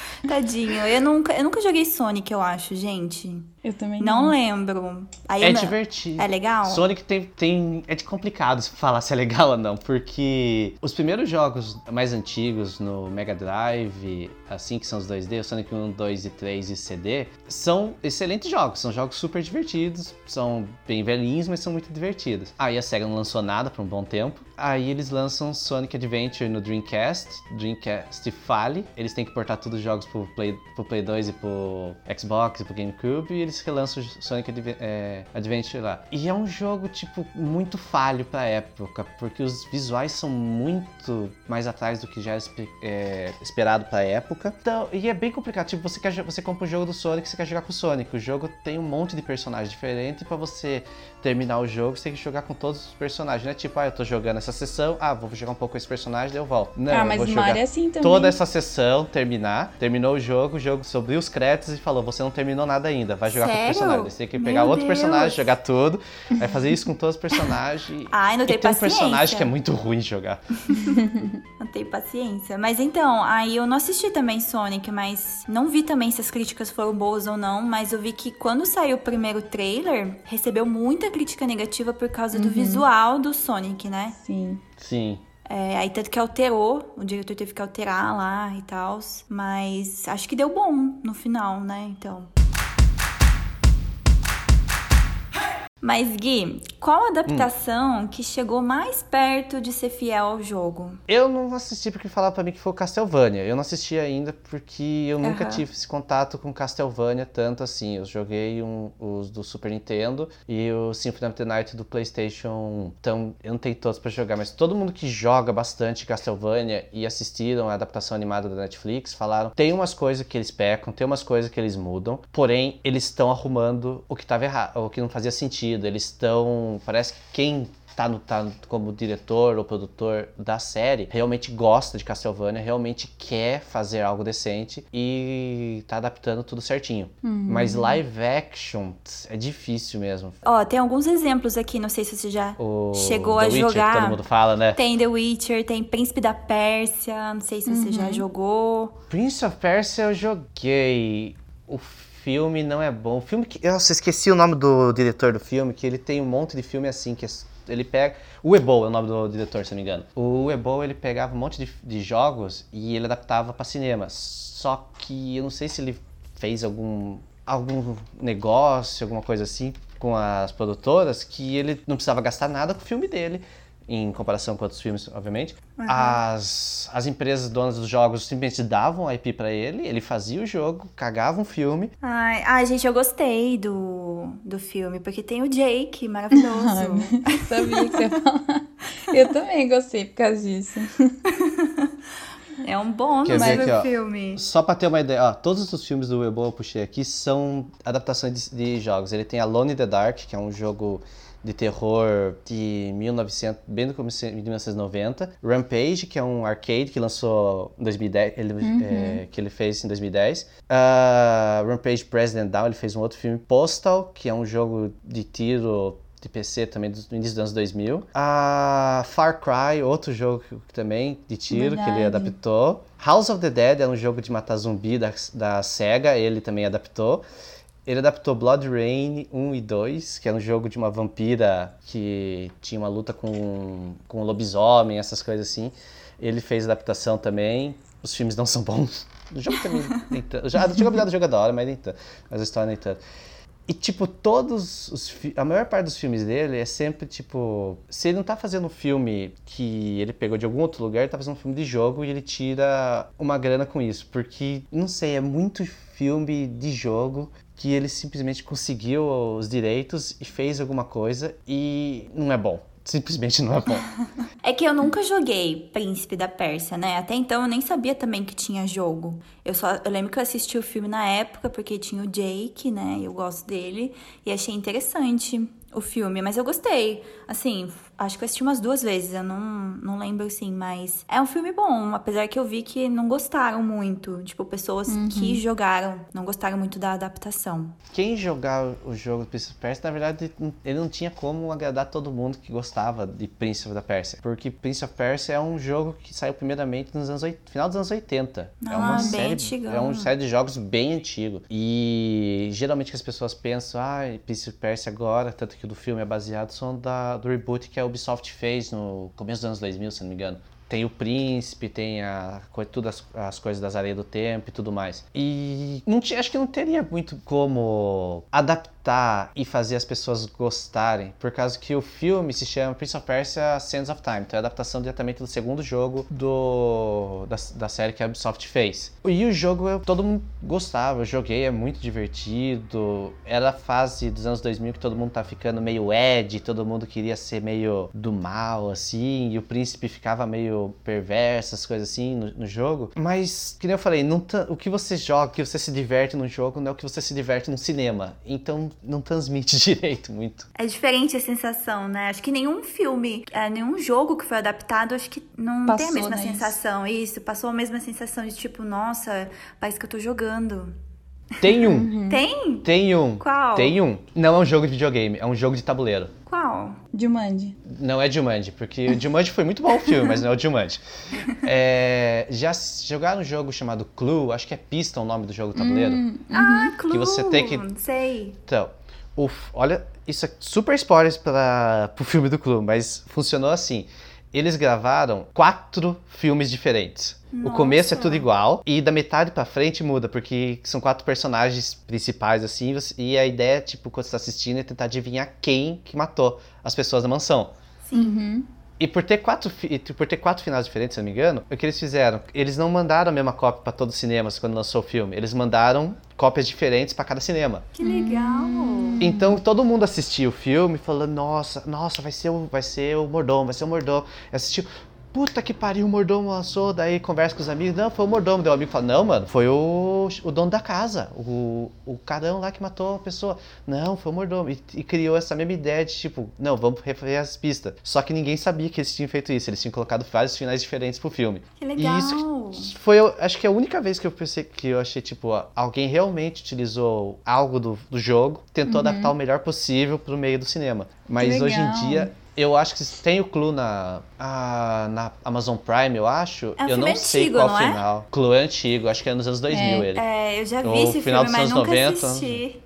[LAUGHS] Tadinho, eu nunca, eu nunca joguei Sonic, eu acho, gente. Eu também não. Não lembro. Aí é divertido. É legal? Sonic tem, tem. É de complicado falar se é legal [LAUGHS] ou não, porque os primeiros jogos mais antigos no Mega Drive, assim que são os 2D, o Sonic 1, 2 e 3 e CD, são excelentes jogos. São jogos super divertidos, são bem velhinhos, mas são muito divertidos. Aí a SEGA não lançou nada por um bom tempo. Aí eles lançam Sonic Adventure no Dreamcast, Dreamcast fale. Eles têm que portar todos os jogos pro Play, pro Play 2 e pro Xbox e pro GameCube, e eles relançam Sonic Adve é, Adventure lá. E é um jogo, tipo, muito falho pra época, porque os visuais são muito mais atrás do que já é, esperado pra época. Então, e é bem complicado, tipo, você, quer, você compra o um jogo do Sonic, você quer jogar com o Sonic. O jogo tem um monte de personagens diferentes, pra você terminar o jogo, você tem que jogar com todos os personagens. Não é tipo, ah, eu tô jogando essa sessão, ah, vou jogar um pouco com esse personagem, daí eu volto. Não, ah, mas eu vou jogar é assim também. toda essa sessão, terminar, terminou o jogo, o jogo subiu os créditos e falou, você não terminou nada ainda, vai jogar Sério? com o personagem. Você tem que pegar Meu outro Deus. personagem, jogar tudo, vai fazer isso com todos os personagens. [LAUGHS] Ai, não tem e tem paciência. um personagem que é muito ruim de jogar. [LAUGHS] não tem paciência. Mas então, aí eu não assisti também Sonic, mas não vi também se as críticas foram boas ou não, mas eu vi que quando saiu o primeiro trailer, recebeu muita crítica negativa por causa uhum. do visual do Sonic, né? Sim. Sim. É, aí tanto que alterou, o diretor teve que alterar lá e tal. Mas acho que deu bom no final, né? Então. Mas, Gui, qual adaptação hum. que chegou mais perto de ser fiel ao jogo? Eu não assisti porque falaram para mim que foi o Castlevania. Eu não assisti ainda porque eu nunca tive esse contato com Castlevania tanto assim. Eu joguei um, os do Super Nintendo e o Symphony of the Night do PlayStation. Então, eu não tenho todos para jogar, mas todo mundo que joga bastante Castlevania e assistiram a adaptação animada da Netflix falaram: tem umas coisas que eles pecam, tem umas coisas que eles mudam, porém, eles estão arrumando o que estava errado, o que não fazia sentido sentido. Eles estão. Parece que quem tá, no, tá como diretor ou produtor da série realmente gosta de Castlevania, realmente quer fazer algo decente e tá adaptando tudo certinho. Uhum. Mas live action é difícil mesmo. Ó, tem alguns exemplos aqui, não sei se você já o chegou The a Witcher, jogar. Que todo mundo fala, né? Tem The Witcher, tem Príncipe da Pérsia, não sei se você uhum. já jogou. Prince of Persia eu joguei. O filme não é bom. O filme que. Nossa, esqueci o nome do diretor do filme, que ele tem um monte de filme assim, que ele pega. O Ebo é o nome do diretor, se não me engano. O Ebo ele pegava um monte de, de jogos e ele adaptava para cinema. Só que eu não sei se ele fez algum algum negócio, alguma coisa assim com as produtoras que ele não precisava gastar nada com o filme dele em comparação com outros filmes, obviamente. Uhum. As, as empresas donas dos jogos simplesmente davam a IP para ele, ele fazia o jogo, cagava um filme. Ai, ai, gente, eu gostei do, do filme, porque tem o Jake, maravilhoso. [LAUGHS] Ai, sabia que você ia falar. Eu também gostei por causa disso. É um bom aqui, filme. Só pra ter uma ideia, ó, todos os filmes do Webo eu puxei aqui são adaptações de, de jogos. Ele tem Alone in the Dark, que é um jogo de terror de 1900, bem no começo de 1990. Rampage, que é um arcade que lançou em 2010, ele, uhum. é, que ele fez em 2010. Uh, ah, Rampage President Down, ele fez um outro filme. Postal, que é um jogo de tiro de PC também do início dos anos 2000. A Far Cry, outro jogo também de tiro Verdade. que ele adaptou. House of the Dead é um jogo de matar zumbi da, da SEGA, ele também adaptou. Ele adaptou Blood Rain 1 e 2, que é um jogo de uma vampira que tinha uma luta com, com um lobisomem, essas coisas assim. Ele fez adaptação também. Os filmes não são bons. O jogo também [LAUGHS] nem tanto. Já, a jogabilidade do jogo é da hora, mas nem tanto. Mas a história nem tanto. E, tipo, todos os. A maior parte dos filmes dele é sempre, tipo. Se ele não tá fazendo um filme que ele pegou de algum outro lugar, ele tá fazendo um filme de jogo e ele tira uma grana com isso. Porque, não sei, é muito filme de jogo que ele simplesmente conseguiu os direitos e fez alguma coisa e não é bom. Simplesmente não é bom. [LAUGHS] é que eu nunca joguei Príncipe da Pérsia, né? Até então eu nem sabia também que tinha jogo. Eu só eu lembro que eu assisti o filme na época porque tinha o Jake, né? Eu gosto dele e achei interessante o filme, mas eu gostei. Assim, acho que eu assisti umas duas vezes, eu não, não lembro assim, mas é um filme bom, apesar que eu vi que não gostaram muito. Tipo, pessoas uhum. que jogaram não gostaram muito da adaptação. Quem jogar o jogo do Prince of Persia, na verdade, ele não tinha como agradar todo mundo que gostava de Prince of Persia. Porque Prince of Persia é um jogo que saiu primeiramente nos anos final dos anos 80. Ah, é uma bem série, antigão. é uma série de jogos bem antigo. E geralmente que as pessoas pensam, ah, Prince of Persia agora, tanto que o do filme é baseado, são da, do reboot que a Ubisoft fez no começo dos anos 2000, se não me engano. Tem o príncipe, tem a, todas as coisas das areias do tempo e tudo mais. E não acho que não teria muito como adaptar e fazer as pessoas gostarem, por causa que o filme se chama Prince of Persia Sands of Time, então é a adaptação diretamente do segundo jogo do, da, da série que a Ubisoft fez. E o jogo todo mundo gostava, eu joguei, é muito divertido. Era a fase dos anos 2000 que todo mundo tá ficando meio Ed, todo mundo queria ser meio do mal, assim, e o príncipe ficava meio meio perversas, coisas assim no, no, jogo. Mas, que eu falei, não o que você joga, o que você se diverte no jogo não é o que você se diverte no cinema. Então não transmite [LAUGHS] direito muito. É diferente a sensação, né? Acho que nenhum filme, é, nenhum jogo que foi adaptado, acho que não passou, tem a mesma né, sensação. Isso? isso, passou a mesma sensação de tipo, nossa, parece que eu tô jogando. Tem um. Uhum. [LAUGHS] Tem? Tem um. Qual? Tem um. Não é um jogo de videogame, é um jogo de tabuleiro. Qual? Jumanji. Não é Jumanji, porque o Jumanji foi muito bom o filme, mas não é o Jumanji. [LAUGHS] É, já jogaram um jogo chamado Clue, acho que é Pista o nome do jogo tabuleiro. Hum, ah, Clue! Que você tem que... Sei. Então, o, olha, isso é super spoilers para o filme do Clue, mas funcionou assim eles gravaram quatro filmes diferentes. O começo é tudo igual e da metade pra frente muda, porque são quatro personagens principais, assim, e a ideia, tipo, quando você tá assistindo, é tentar adivinhar quem que matou as pessoas da mansão. Uhum. E por ter quatro, por ter quatro finais diferentes, se eu não me engano, o que eles fizeram? Eles não mandaram a mesma cópia pra todos os cinemas quando lançou o filme. Eles mandaram cópias diferentes pra cada cinema. Que legal! Então todo mundo assistiu o filme falando, nossa, nossa, vai ser o, vai ser o mordomo, vai ser o mordomo. E assistiu, puta que pariu, o mordomo lançou, daí conversa com os amigos, não, foi o mordomo. Daí o amigo fala, não, mano, foi o, o dono da casa, o, o carão lá que matou a pessoa. Não, foi o mordomo. E, e criou essa mesma ideia de tipo, não, vamos refazer as pistas. Só que ninguém sabia que eles tinham feito isso, eles tinham colocado vários finais diferentes pro filme. Que legal! E isso foi, acho que é a única vez que eu pensei que eu achei, tipo, ó, alguém realmente utilizou algo do, do jogo, tentou adaptar o melhor possível pro meio do cinema. Mas hoje em dia, eu acho que tem o Clue na, na Amazon Prime, eu acho. É um eu filme não sei antigo, qual não é? final. Clue é antigo, acho que é nos anos 2000 ele. É, eu já vi Ou esse final filme, dos mas anos nunca 90. assisti.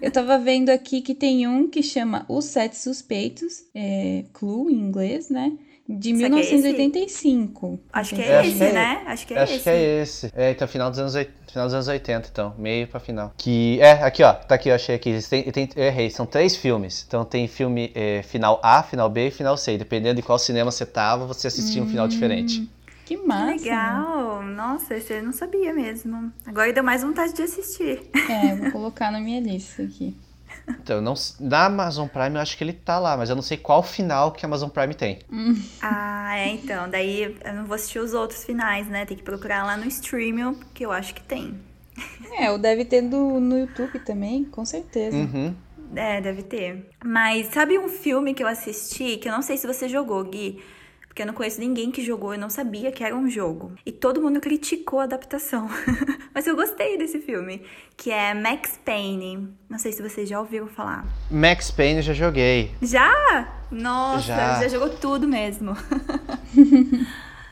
Eu tava vendo aqui que tem um que chama Os Sete Suspeitos, é, Clue em inglês, né? De Será que é esse? 1985. Acho que É, é acho esse, que é- né? Acho que é Acho esse. que é esse. É, então final dos anos, oit- final dos anos 80, então. Meio pra final. Que. É, aqui, ó. Tá aqui, eu achei aqui. Têm- tem- eu errei. São três filmes. Então tem filme é, final A, final B e final C. Dependendo de qual cinema você tava, você assistia um final diferente. Que massa. né? Legal! Nossa, esse eu não sabia mesmo. Agora deu mais vontade de assistir. É, vou colocar na minha lista aqui. Então, eu não, na Amazon Prime eu acho que ele tá lá, mas eu não sei qual final que a Amazon Prime tem. Ah, é, então. Daí eu não vou assistir os outros finais, né? Tem que procurar lá no streaming, que eu acho que tem. É, ou deve ter do, no YouTube também, com certeza. Uhum. É, deve ter. Mas sabe um filme que eu assisti, que eu não sei se você jogou, Gui? Porque eu não conheço ninguém que jogou, eu não sabia que era um jogo. E todo mundo criticou a adaptação. [LAUGHS] Mas eu gostei desse filme, que é Max Payne. Não sei se vocês já ouviram falar. Max Payne eu já joguei. Já? Nossa, Já. já jogou tudo mesmo. [LAUGHS]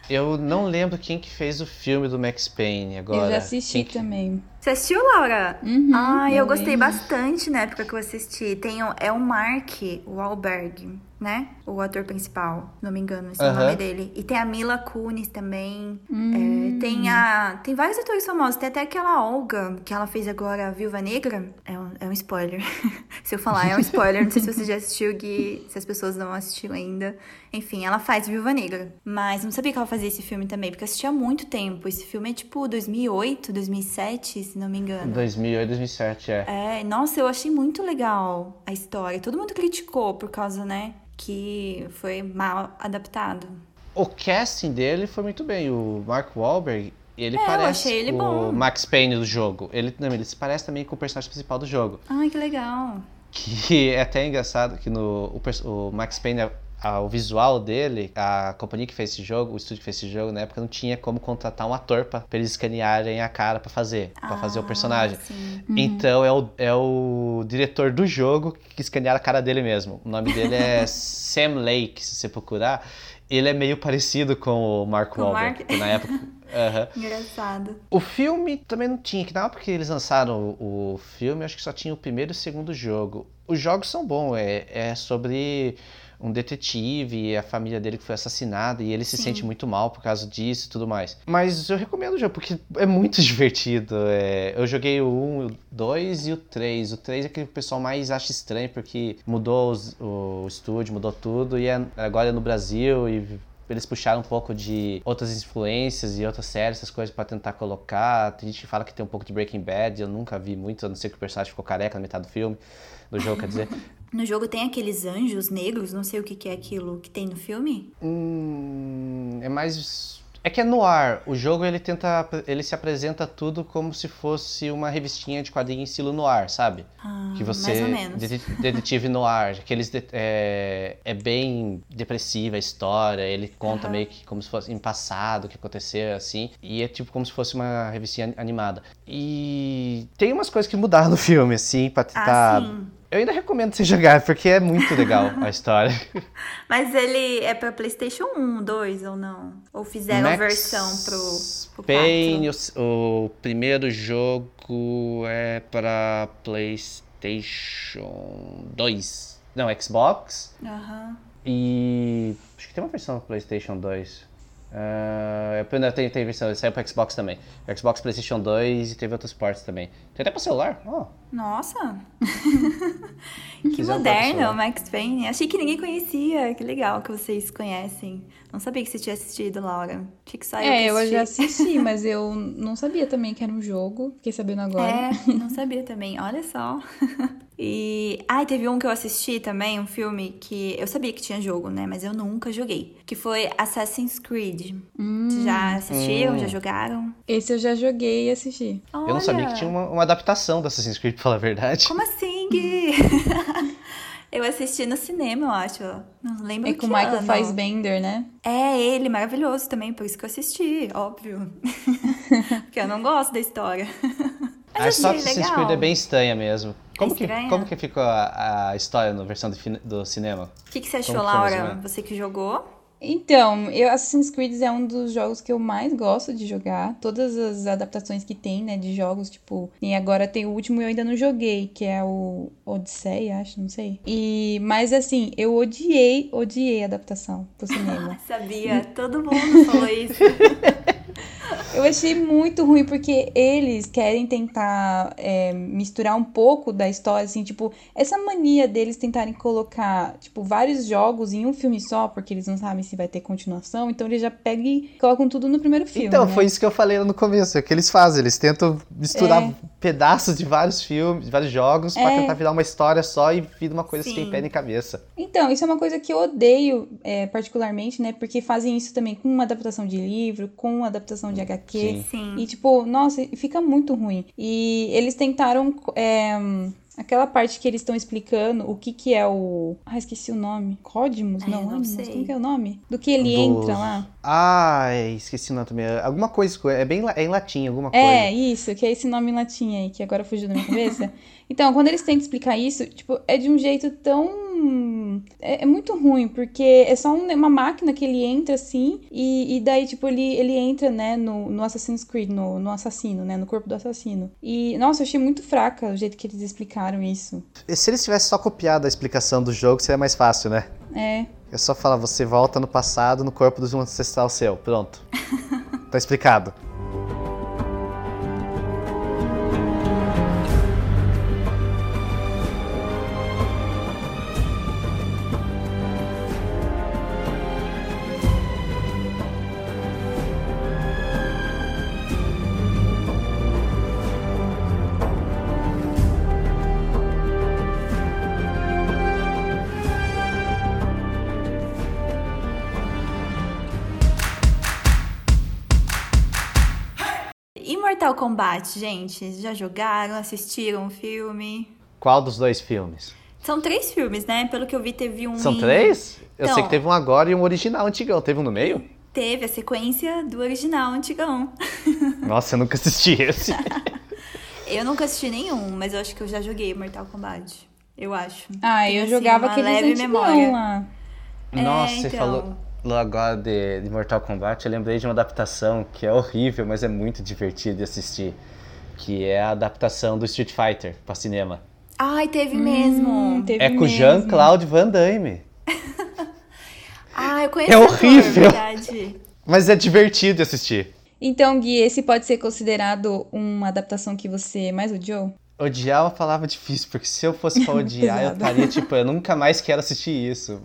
Eu não lembro quem que fez o filme do Max Payne agora. eu já assisti Quem que- também. Você assistiu, Laura? Uhum, ah, eu eu gostei bastante na época que eu assisti. Tem o, é o Mark Wahlberg, né? O ator principal, se não me engano, esse é o nome dele. E tem a Mila Kunis também. Hum. É, tem a tem vários atores famosos. Tem até aquela Olga, que ela fez agora a Viúva Negra. É um, é um spoiler. [LAUGHS] se eu falar, é um spoiler. Não sei se você já assistiu, Gui, se as pessoas não assistiram ainda. Enfim, ela faz Viúva Negra. Mas não sabia que ela fazia esse filme também, porque eu assisti há muito tempo. Esse filme é tipo 2008, 2007, se não me engano. 2008, 2007, é. É, nossa, eu achei muito legal a história. Todo mundo criticou por causa, né, que foi mal adaptado. O casting dele foi muito bem. O Mark Wahlberg, ele É, eu parece achei ele o bom. Max Payne do jogo. Ele, não, ele se parece também com o personagem principal do jogo. Ai, que legal. Que [LAUGHS] é até engraçado que no o, o Max Payne, a- o visual dele, a companhia que fez esse jogo, o estúdio que fez esse jogo, na época não tinha como contratar um ator pra, pra eles escanearem a cara pra fazer, pra fazer o Ah, personagem. sim. Então é o, é o diretor do jogo que escanearam a cara dele mesmo. O nome dele é [LAUGHS] Sam Lake, se você procurar. Ele é meio parecido com o Mark Wahlberg, Mark? na época. Aham. [LAUGHS] Engraçado. O filme também não tinha, que na época que eles lançaram o, o filme, acho que só tinha o primeiro e o segundo jogo. Os jogos são bons, é, é sobre um detetive e a família dele que foi assassinada e ele se Sim. sente muito mal por causa disso e tudo mais. Mas eu recomendo o jogo porque é muito [LAUGHS] divertido. é, eu joguei o 1, o 2 e o 3. O 3 é que o pessoal mais acha estranho porque mudou os- o estúdio, mudou tudo e é- agora é no Brasil e eles puxaram um pouco de outras influências e outras séries, essas coisas pra tentar colocar. Tem gente que fala que tem um pouco de Breaking Bad, eu nunca vi muito, a não ser que o personagem ficou careca na metade do filme, do jogo, quer dizer. [LAUGHS] No jogo tem aqueles anjos negros, não sei o que, que é aquilo que tem no filme. Hum, é mais. É que é no ar. O jogo ele tenta. Ele se apresenta tudo como se fosse uma revistinha de quadrinho em estilo no ar, sabe? Ah, que você. mais ou menos. dete- Detetive no ar. Aqueles de- é, é bem depressiva a história. Ele conta Aham. meio que como se fosse em passado o que aconteceu, assim. E é tipo como se fosse uma revistinha animada. E tem umas coisas que mudaram no filme, assim, pra tentar. Ah, sim. Eu ainda recomendo você [LAUGHS] jogar, porque é muito legal a história. [LAUGHS] Mas ele é pra PlayStation 1, 2 ou não? Ou fizeram Max versão pro, pro Payne, 4? o, o primeiro jogo é para PlayStation 2. Não, Xbox. Aham. E acho que tem uma versão do PlayStation 2. Uh, tem, tem versão, saiu para Xbox também. Xbox, PlayStation 2 e teve outros ports também. Tem até para celular. Oh. Nossa! que moderno, Max Payne. Achei que ninguém conhecia. Que legal que vocês conhecem. Não sabia que você tinha assistido, Laura. Achei que só eu É, eu já assisti, [LAUGHS] mas eu não sabia também que era um jogo. Fiquei sabendo agora. É, não sabia também. Olha só. [LAUGHS] E. Ai, ah, teve um que eu assisti também, um filme que eu sabia que tinha jogo, né? Mas eu nunca joguei. Que foi Assassin's Creed. Hum. Já assistiram? Hum. Já jogaram? Esse eu já joguei e assisti. Olha. Eu não sabia que tinha uma, uma adaptação do Assassin's Creed, falar a verdade. Como assim, Gui? [LAUGHS] Eu assisti no cinema, eu acho. Não lembro É com o Michael ano. Fassbender, né? É, ele, maravilhoso também, por isso que eu assisti, óbvio. [LAUGHS] Porque eu não gosto da história. Mas a história do Assassin's Creed é bem estranha mesmo. Como, que, como que ficou a, a história na versão do, do cinema? O que, que você achou, Laura? Você que jogou? Então, eu, Assassin's Creed é um dos jogos que eu mais gosto de jogar. Todas as adaptações que tem, né, de jogos, tipo... E agora tem o último eu ainda não joguei, que é o Odyssey, acho, não sei. E, mas assim, eu odiei, odiei a adaptação pro cinema. [LAUGHS] Sabia, todo mundo falou isso. [LAUGHS] Eu achei muito ruim, porque eles querem tentar é, misturar um pouco da história, assim, tipo, essa mania deles tentarem colocar, tipo, vários jogos em um filme só, porque eles não sabem se vai ter continuação, então eles já pegam e colocam tudo no primeiro filme. Então, né? foi isso que eu falei no começo, é o que eles fazem, eles tentam misturar é. pedaços de vários filmes, de vários jogos, é. para tentar virar uma história só e vir uma coisa Sim. sem pé nem cabeça. Então, isso é uma coisa que eu odeio, é, particularmente, né, porque fazem isso também com uma adaptação de livro, com uma adaptação de HQ, Sim. Sim. E, tipo, nossa, fica muito ruim. E eles tentaram. É, aquela parte que eles estão explicando o que que é o. Ah, esqueci o nome. Códimos? não, não Animus. Como que é o nome? Do que ele entra lá. Ah, esqueci o nome também. Alguma coisa. É bem é em latim, alguma é, coisa. É, isso, que é esse nome em latim aí, que agora fugiu da minha cabeça. [LAUGHS] então, quando eles tentam explicar isso, tipo, é de um jeito tão é, é, muito ruim, porque é só um, uma máquina que ele entra assim, e, e daí, tipo, ele, ele entra, né, no, no Assassin's Creed, no, no assassino, né, no corpo do assassino. E, nossa, eu achei muito fraca o jeito que eles explicaram isso. Se eles tivessem só copiado a explicação do jogo, seria mais fácil, né? É. É só falar, você volta no passado, no corpo de um ancestral seu. Pronto. [LAUGHS] tá explicado. Kombat, gente? Já jogaram, assistiram o filme? Qual dos dois filmes? São três filmes, né? Pelo que eu vi, teve um. São três? Eu então, sei que teve um agora e um original antigão. Teve um no meio? Teve a sequência do original antigão. [LAUGHS] Nossa, eu nunca assisti esse. [LAUGHS] eu nunca assisti nenhum, mas eu acho que eu já joguei Mortal Kombat. Eu acho. Ah, Tem, eu assim, jogava aqueles leve memória. lá. Nossa, é, então... você falou agora de, de, Mortal Kombat, eu lembrei de uma adaptação que é horrível, mas é muito divertido de assistir. Que é a adaptação do Street Fighter para cinema. Ai, teve hum, mesmo. Teve é com Jean-Claude Van Damme. [LAUGHS] ah, eu conheço É horrível. mas é divertido de assistir. Então, Gui, esse pode ser considerado uma adaptação que você mais odiou? Odiar é uma palavra difícil, porque se eu fosse pra [LAUGHS] odiar, eu estaria tipo, eu nunca mais quero assistir isso.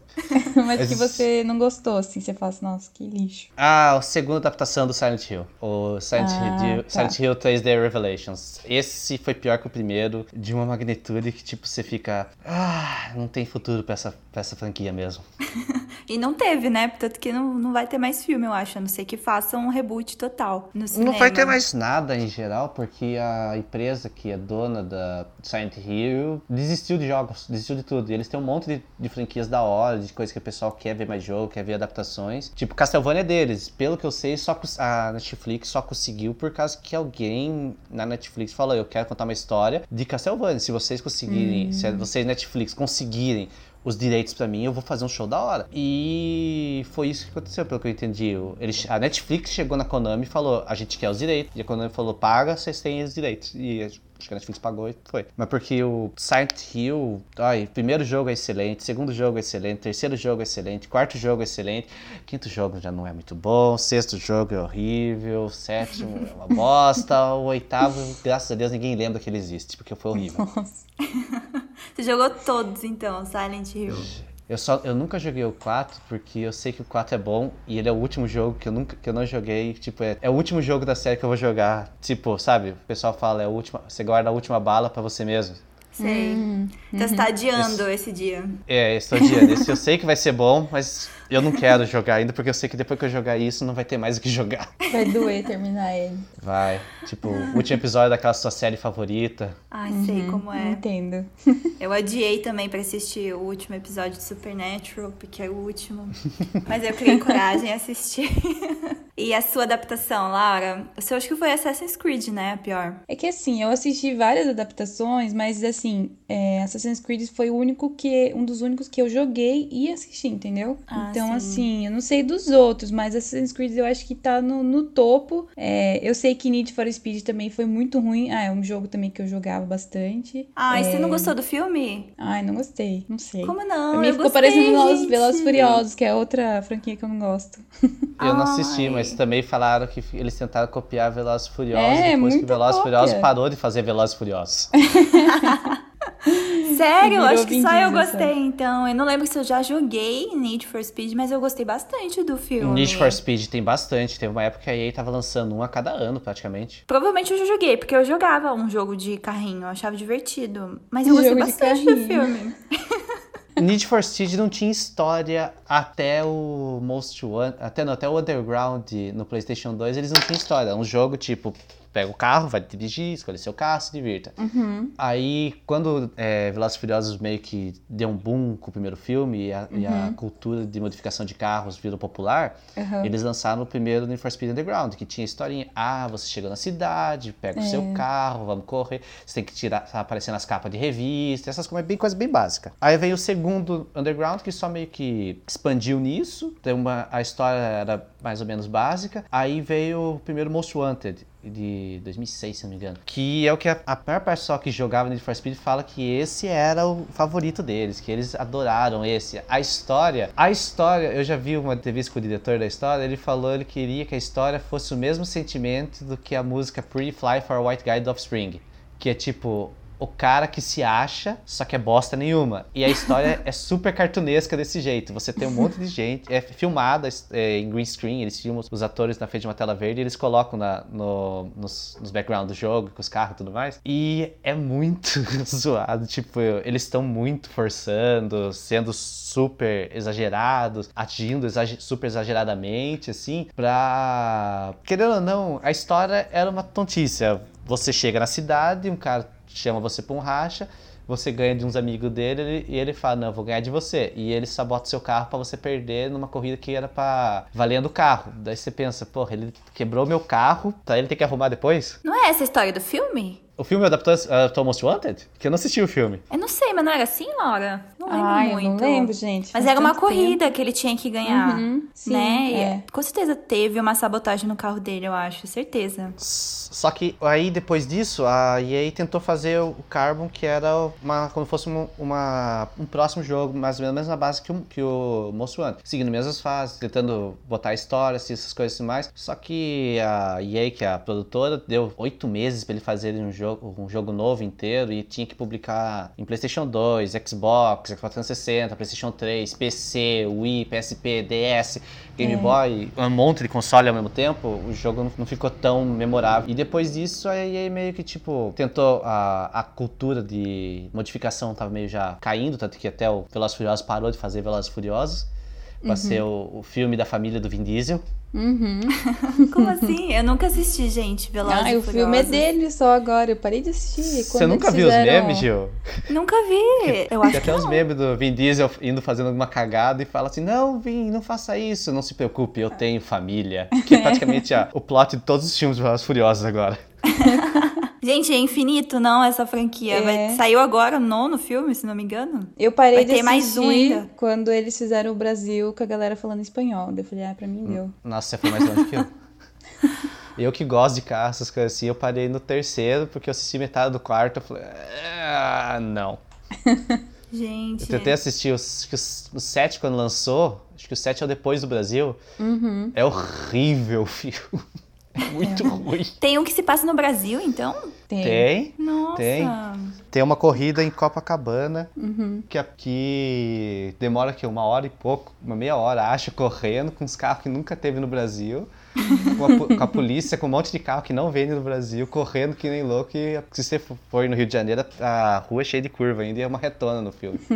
Mas, [LAUGHS] Mas, que você não gostou, assim, você fala assim, nossa, que lixo. Ah, a segunda adaptação do Silent Hill. O Silent, ah, Hill, tá. Silent Hill 3D Revelations. Esse foi pior que o primeiro, de uma magnitude que, tipo, você fica. Ah, não tem futuro pra essa, pra essa franquia mesmo. [LAUGHS] e não teve, né? Tanto que não, não vai ter mais filme, eu acho. A não ser que façam um reboot total no cinema. Não vai ter mais nada em geral, porque a empresa que é dona da Silent Hill desistiu de jogos, desistiu de tudo. E eles têm um monte de, de franquias da hora, de coisas que o pessoal quer ver mais jogo, quer ver adaptações. Tipo, Castlevania é deles. Pelo que eu sei, só a Netflix só conseguiu por causa que alguém na Netflix falou: Eu quero contar uma história de Castlevania. Se vocês conseguirem, hum. se vocês Netflix conseguirem os direitos para mim, eu vou fazer um show da hora. E foi isso que aconteceu, pelo que eu entendi. Eles, a Netflix chegou na Konami e falou: a gente quer os direitos. E a Konami falou: paga, vocês têm os direitos. E acho que a Netflix pagou e foi. Mas porque o Silent Hill, ai, primeiro jogo é excelente, segundo jogo é excelente, terceiro jogo é excelente, quarto jogo é excelente, quinto jogo já não é muito bom, sexto jogo é horrível, sétimo é uma bosta, o oitavo, graças a Deus, ninguém lembra que ele existe, porque foi horrível. [LAUGHS] Nossa. [LAUGHS] Você jogou todos então, Silent Hill? Eu, só, eu nunca joguei o 4 porque eu sei que o 4 é bom e ele é o último jogo que eu nunca que eu não joguei. Tipo, é, é o último jogo da série que eu vou jogar. Tipo, sabe? O pessoal fala, é a última, você guarda a última bala para você mesmo. Sei. Hum, então você tá adiando esse, esse dia. É, estou adiando. Esse eu sei que vai ser bom, mas eu não quero jogar ainda, porque eu sei que depois que eu jogar isso, não vai ter mais o que jogar. Vai doer terminar ele. Vai. Tipo, o último episódio daquela sua série favorita. Ai, sei uhum, como é. Entendo. Eu adiei também pra assistir o último episódio de Supernatural, porque é o último. Mas eu criei coragem e assisti. [LAUGHS] E a sua adaptação, Laura? Você acha que foi Assassin's Creed, né? A pior. É que assim, eu assisti várias adaptações, mas assim, é, Assassin's Creed foi o único que. um dos únicos que eu joguei e assisti, entendeu? Ah, então, sim. assim, eu não sei dos outros, mas Assassin's Creed eu acho que tá no, no topo. É, eu sei que Need for Speed também foi muito ruim. Ah, é um jogo também que eu jogava bastante. Ah, é... e você não gostou do filme? Ai, não gostei. Não sei. Como não? Pra mim eu ficou gostei, parecendo Velozes Furiosos, que é outra franquia que eu não gosto. Eu não assisti, Ai. Mas também falaram que eles tentaram copiar Velozes Furiosos é, depois que Velozes Furiosos parou de fazer Velozes Furiosos. [LAUGHS] Sério? Acho que só eu gostei, então. Eu não lembro se eu já joguei Need for Speed, mas eu gostei bastante do filme. Need for Speed tem bastante. Teve uma época que a EA tava lançando um a cada ano, praticamente. Provavelmente eu já joguei, porque eu jogava um jogo de carrinho, eu achava divertido. Mas eu gostei bastante do filme. [LAUGHS] Need for Speed não tinha história até o Most One, até, não, até o Underground no PlayStation 2, eles não tinham história. É um jogo tipo pega o carro, vai dirigir, escolhe seu carro, se divirta. Uhum. Aí, quando é, Velozes Furiosos meio que deu um boom com o primeiro filme e a, uhum. e a uhum. cultura de modificação de carros virou popular, uhum. eles lançaram o primeiro Need for Speed Underground, que tinha historinha. Ah, você chegou na cidade, pega é. o seu é. carro, vamos correr, você tem que tirar, tá aparecendo nas capas de revista, essas coisas, bem, coisa bem básica. Aí veio o segundo Underground, que só meio que expandiu nisso, tem uma, a história era mais ou menos básica. Aí veio o primeiro Most Wanted, de 2006, se não me engano. Que é o que a, a maior que jogava Need for Speed fala que esse era o favorito deles, que eles adoraram esse. A história, a história, eu já vi uma entrevista com o diretor da história, ele falou ele queria que a história fosse o mesmo sentimento do que a música Pretty Fly for a White Guy do Offspring. Que é tipo, o cara que se acha, só que é bosta nenhuma. E a história é super cartunesca desse jeito. Você tem um monte de gente, é filmada é, em green screen, eles filmam os atores na frente de uma tela verde e eles colocam na, no, nos, nos background do jogo, com os carros e tudo mais. E é muito [LAUGHS] zoado, tipo, eles estão muito forçando, sendo super exagerados, atingindo exager super exageradamente, assim, pra... Querendo ou não, a história era uma tontícia. Você chega na cidade, um cara chama você pra um racha, você ganha de uns amigos dele e ele fala, não, eu vou ganhar de você. E ele sabota seu carro para você perder numa corrida que era para valendo o carro. Daí você pensa, porra, ele quebrou meu carro, pra ele ter que arrumar depois? Não é essa a história do filme? O filme adaptou, adaptou Most Wanted? Que eu não assisti o filme. Eu não sei, mas não era assim, Laura? Não lembro Ai, muito. Eu não lembro, gente. Mas era uma corrida tempo. que ele tinha que ganhar. Uhum, sim, né? É. Com certeza teve uma sabotagem no carro dele, eu acho. Certeza. Só que aí, depois disso, a EA tentou fazer o Carbon, que era uma, como fosse uma, uma um próximo jogo, mais ou menos a mesma base que o, que o Most Wanted. Seguindo as mesmas fases, tentando botar histórias, essas coisas e mais. Só que a EA, que é a produtora, deu oito meses para ele fazer um jogo jogo, um jogo novo inteiro e tinha que publicar em PlayStation 2, Xbox, Xbox 360, PlayStation 3, PC, Wii, PSP, DS, Game é. Boy, um monte de console ao mesmo tempo, o jogo não ficou tão memorável. E depois disso, a EA meio que tipo tentou a, a cultura de modificação tava meio já caindo, tanto que até o Velozes Furiosos parou de fazer Velozes Furiosos. Vai uhum. ser o, o filme da família do Vin Diesel. Uhum. [LAUGHS] Como assim? Eu nunca assisti, gente, Velozes ah, o filme é dele só agora. Eu parei de assistir. Você nunca viu fizeram... os memes, Gil? Nunca vi. Eu acho Tem até que os memes do Vin Diesel indo fazendo alguma cagada e fala assim: Não, Vin, não faça isso. Não se preocupe, eu tenho família. Que é praticamente a, o plot de todos os filmes Velozes Furiosos agora. [LAUGHS] Gente, é infinito, não, essa franquia. É. Vai- saiu agora o nono filme, se não me engano. Eu parei Vai de ter mais um ainda. quando eles fizeram o Brasil com a galera falando espanhol. Eu falei, ah, pra mim deu. Nossa, você foi mais longe que eu. [LAUGHS] Eu que gosto de carro, essas coisas assim, eu parei no terceiro, porque eu assisti metade do quarto, eu falei, ah, não. [LAUGHS] Gente. Eu tentei assistir os, os, o 7 quando lançou, acho que o 7 é o depois do Brasil. Uhum. É horrível o filme. [LAUGHS] É muito ruim. Tem um que se passa no Brasil, então? Tem. Tem. Nossa. Tem. Tem uma corrida em Copacabana Uhum. que aqui demora que uma hora e pouco, uma meia hora, acho, correndo com os carros que nunca teve no Brasil, [LAUGHS] com a, com a polícia, com um monte de carro que não vende no Brasil, correndo que nem louco. E se você for no Rio de Janeiro, a rua é cheia de curva ainda e é uma retona no filme. [LAUGHS]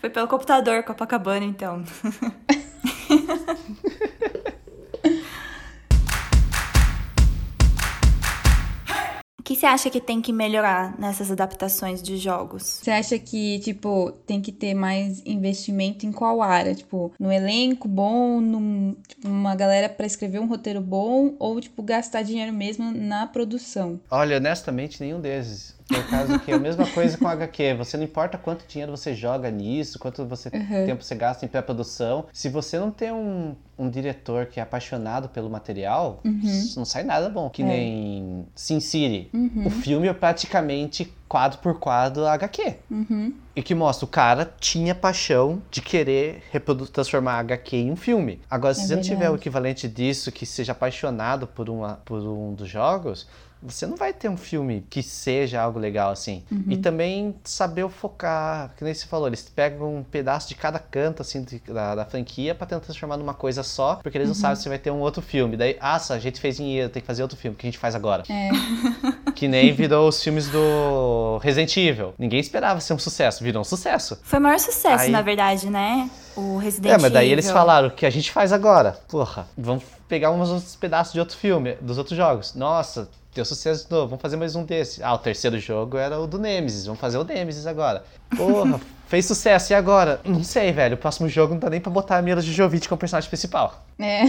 Foi pelo computador, Copacabana, então. Que você acha que tem que melhorar nessas adaptações de jogos? Você acha que, tipo, tem que ter mais investimento em qual área? Tipo, no elenco bom, num, tipo, uma galera pra escrever um roteiro bom, ou, tipo, gastar dinheiro mesmo na produção? Olha, honestamente, nenhum desses. Por causa que é a mesma coisa com HQ. Você não importa quanto dinheiro você joga nisso, quanto você, Uhum. tempo você gasta em pré-produção. Se você não tem um, um diretor que é apaixonado pelo material, não sai nada bom. Que É. nem Sin City. Uhum. O filme é praticamente quadro por quadro HQ. Uhum. E que mostra, o cara tinha paixão de querer transformar a HQ em um filme. Agora, se É você não tiver o equivalente disso, que seja apaixonado por, uma, por um dos jogos, você não vai ter um filme que seja algo legal assim. E Uhum. também saber focar, que nem você falou, eles pegam um pedaço de cada canto assim de- da, da franquia pra tentar transformar numa coisa só, porque eles não Uhum. sabem se vai ter um outro filme. Daí, ah, a gente fez dinheiro, tem que fazer outro filme, o que a gente faz agora? É. [LAUGHS] Que nem virou os filmes do Resident Evil. Ninguém esperava ser um sucesso, virou um sucesso. Foi o maior sucesso, Aí- na verdade, né? O Resident É, mas daí eles Evil. falaram, o que a gente faz agora? Porra, vamos pegar uns outros pedaços de outro filme, dos outros jogos. Nossa, deu sucesso de novo, vamos fazer mais um desse. Ah, o terceiro jogo era o do Nemesis, vamos fazer o Nemesis agora. Porra, [LAUGHS] fez sucesso, e agora? Não sei, velho, o próximo jogo não dá nem pra botar a Mila Jojovic como personagem principal. É.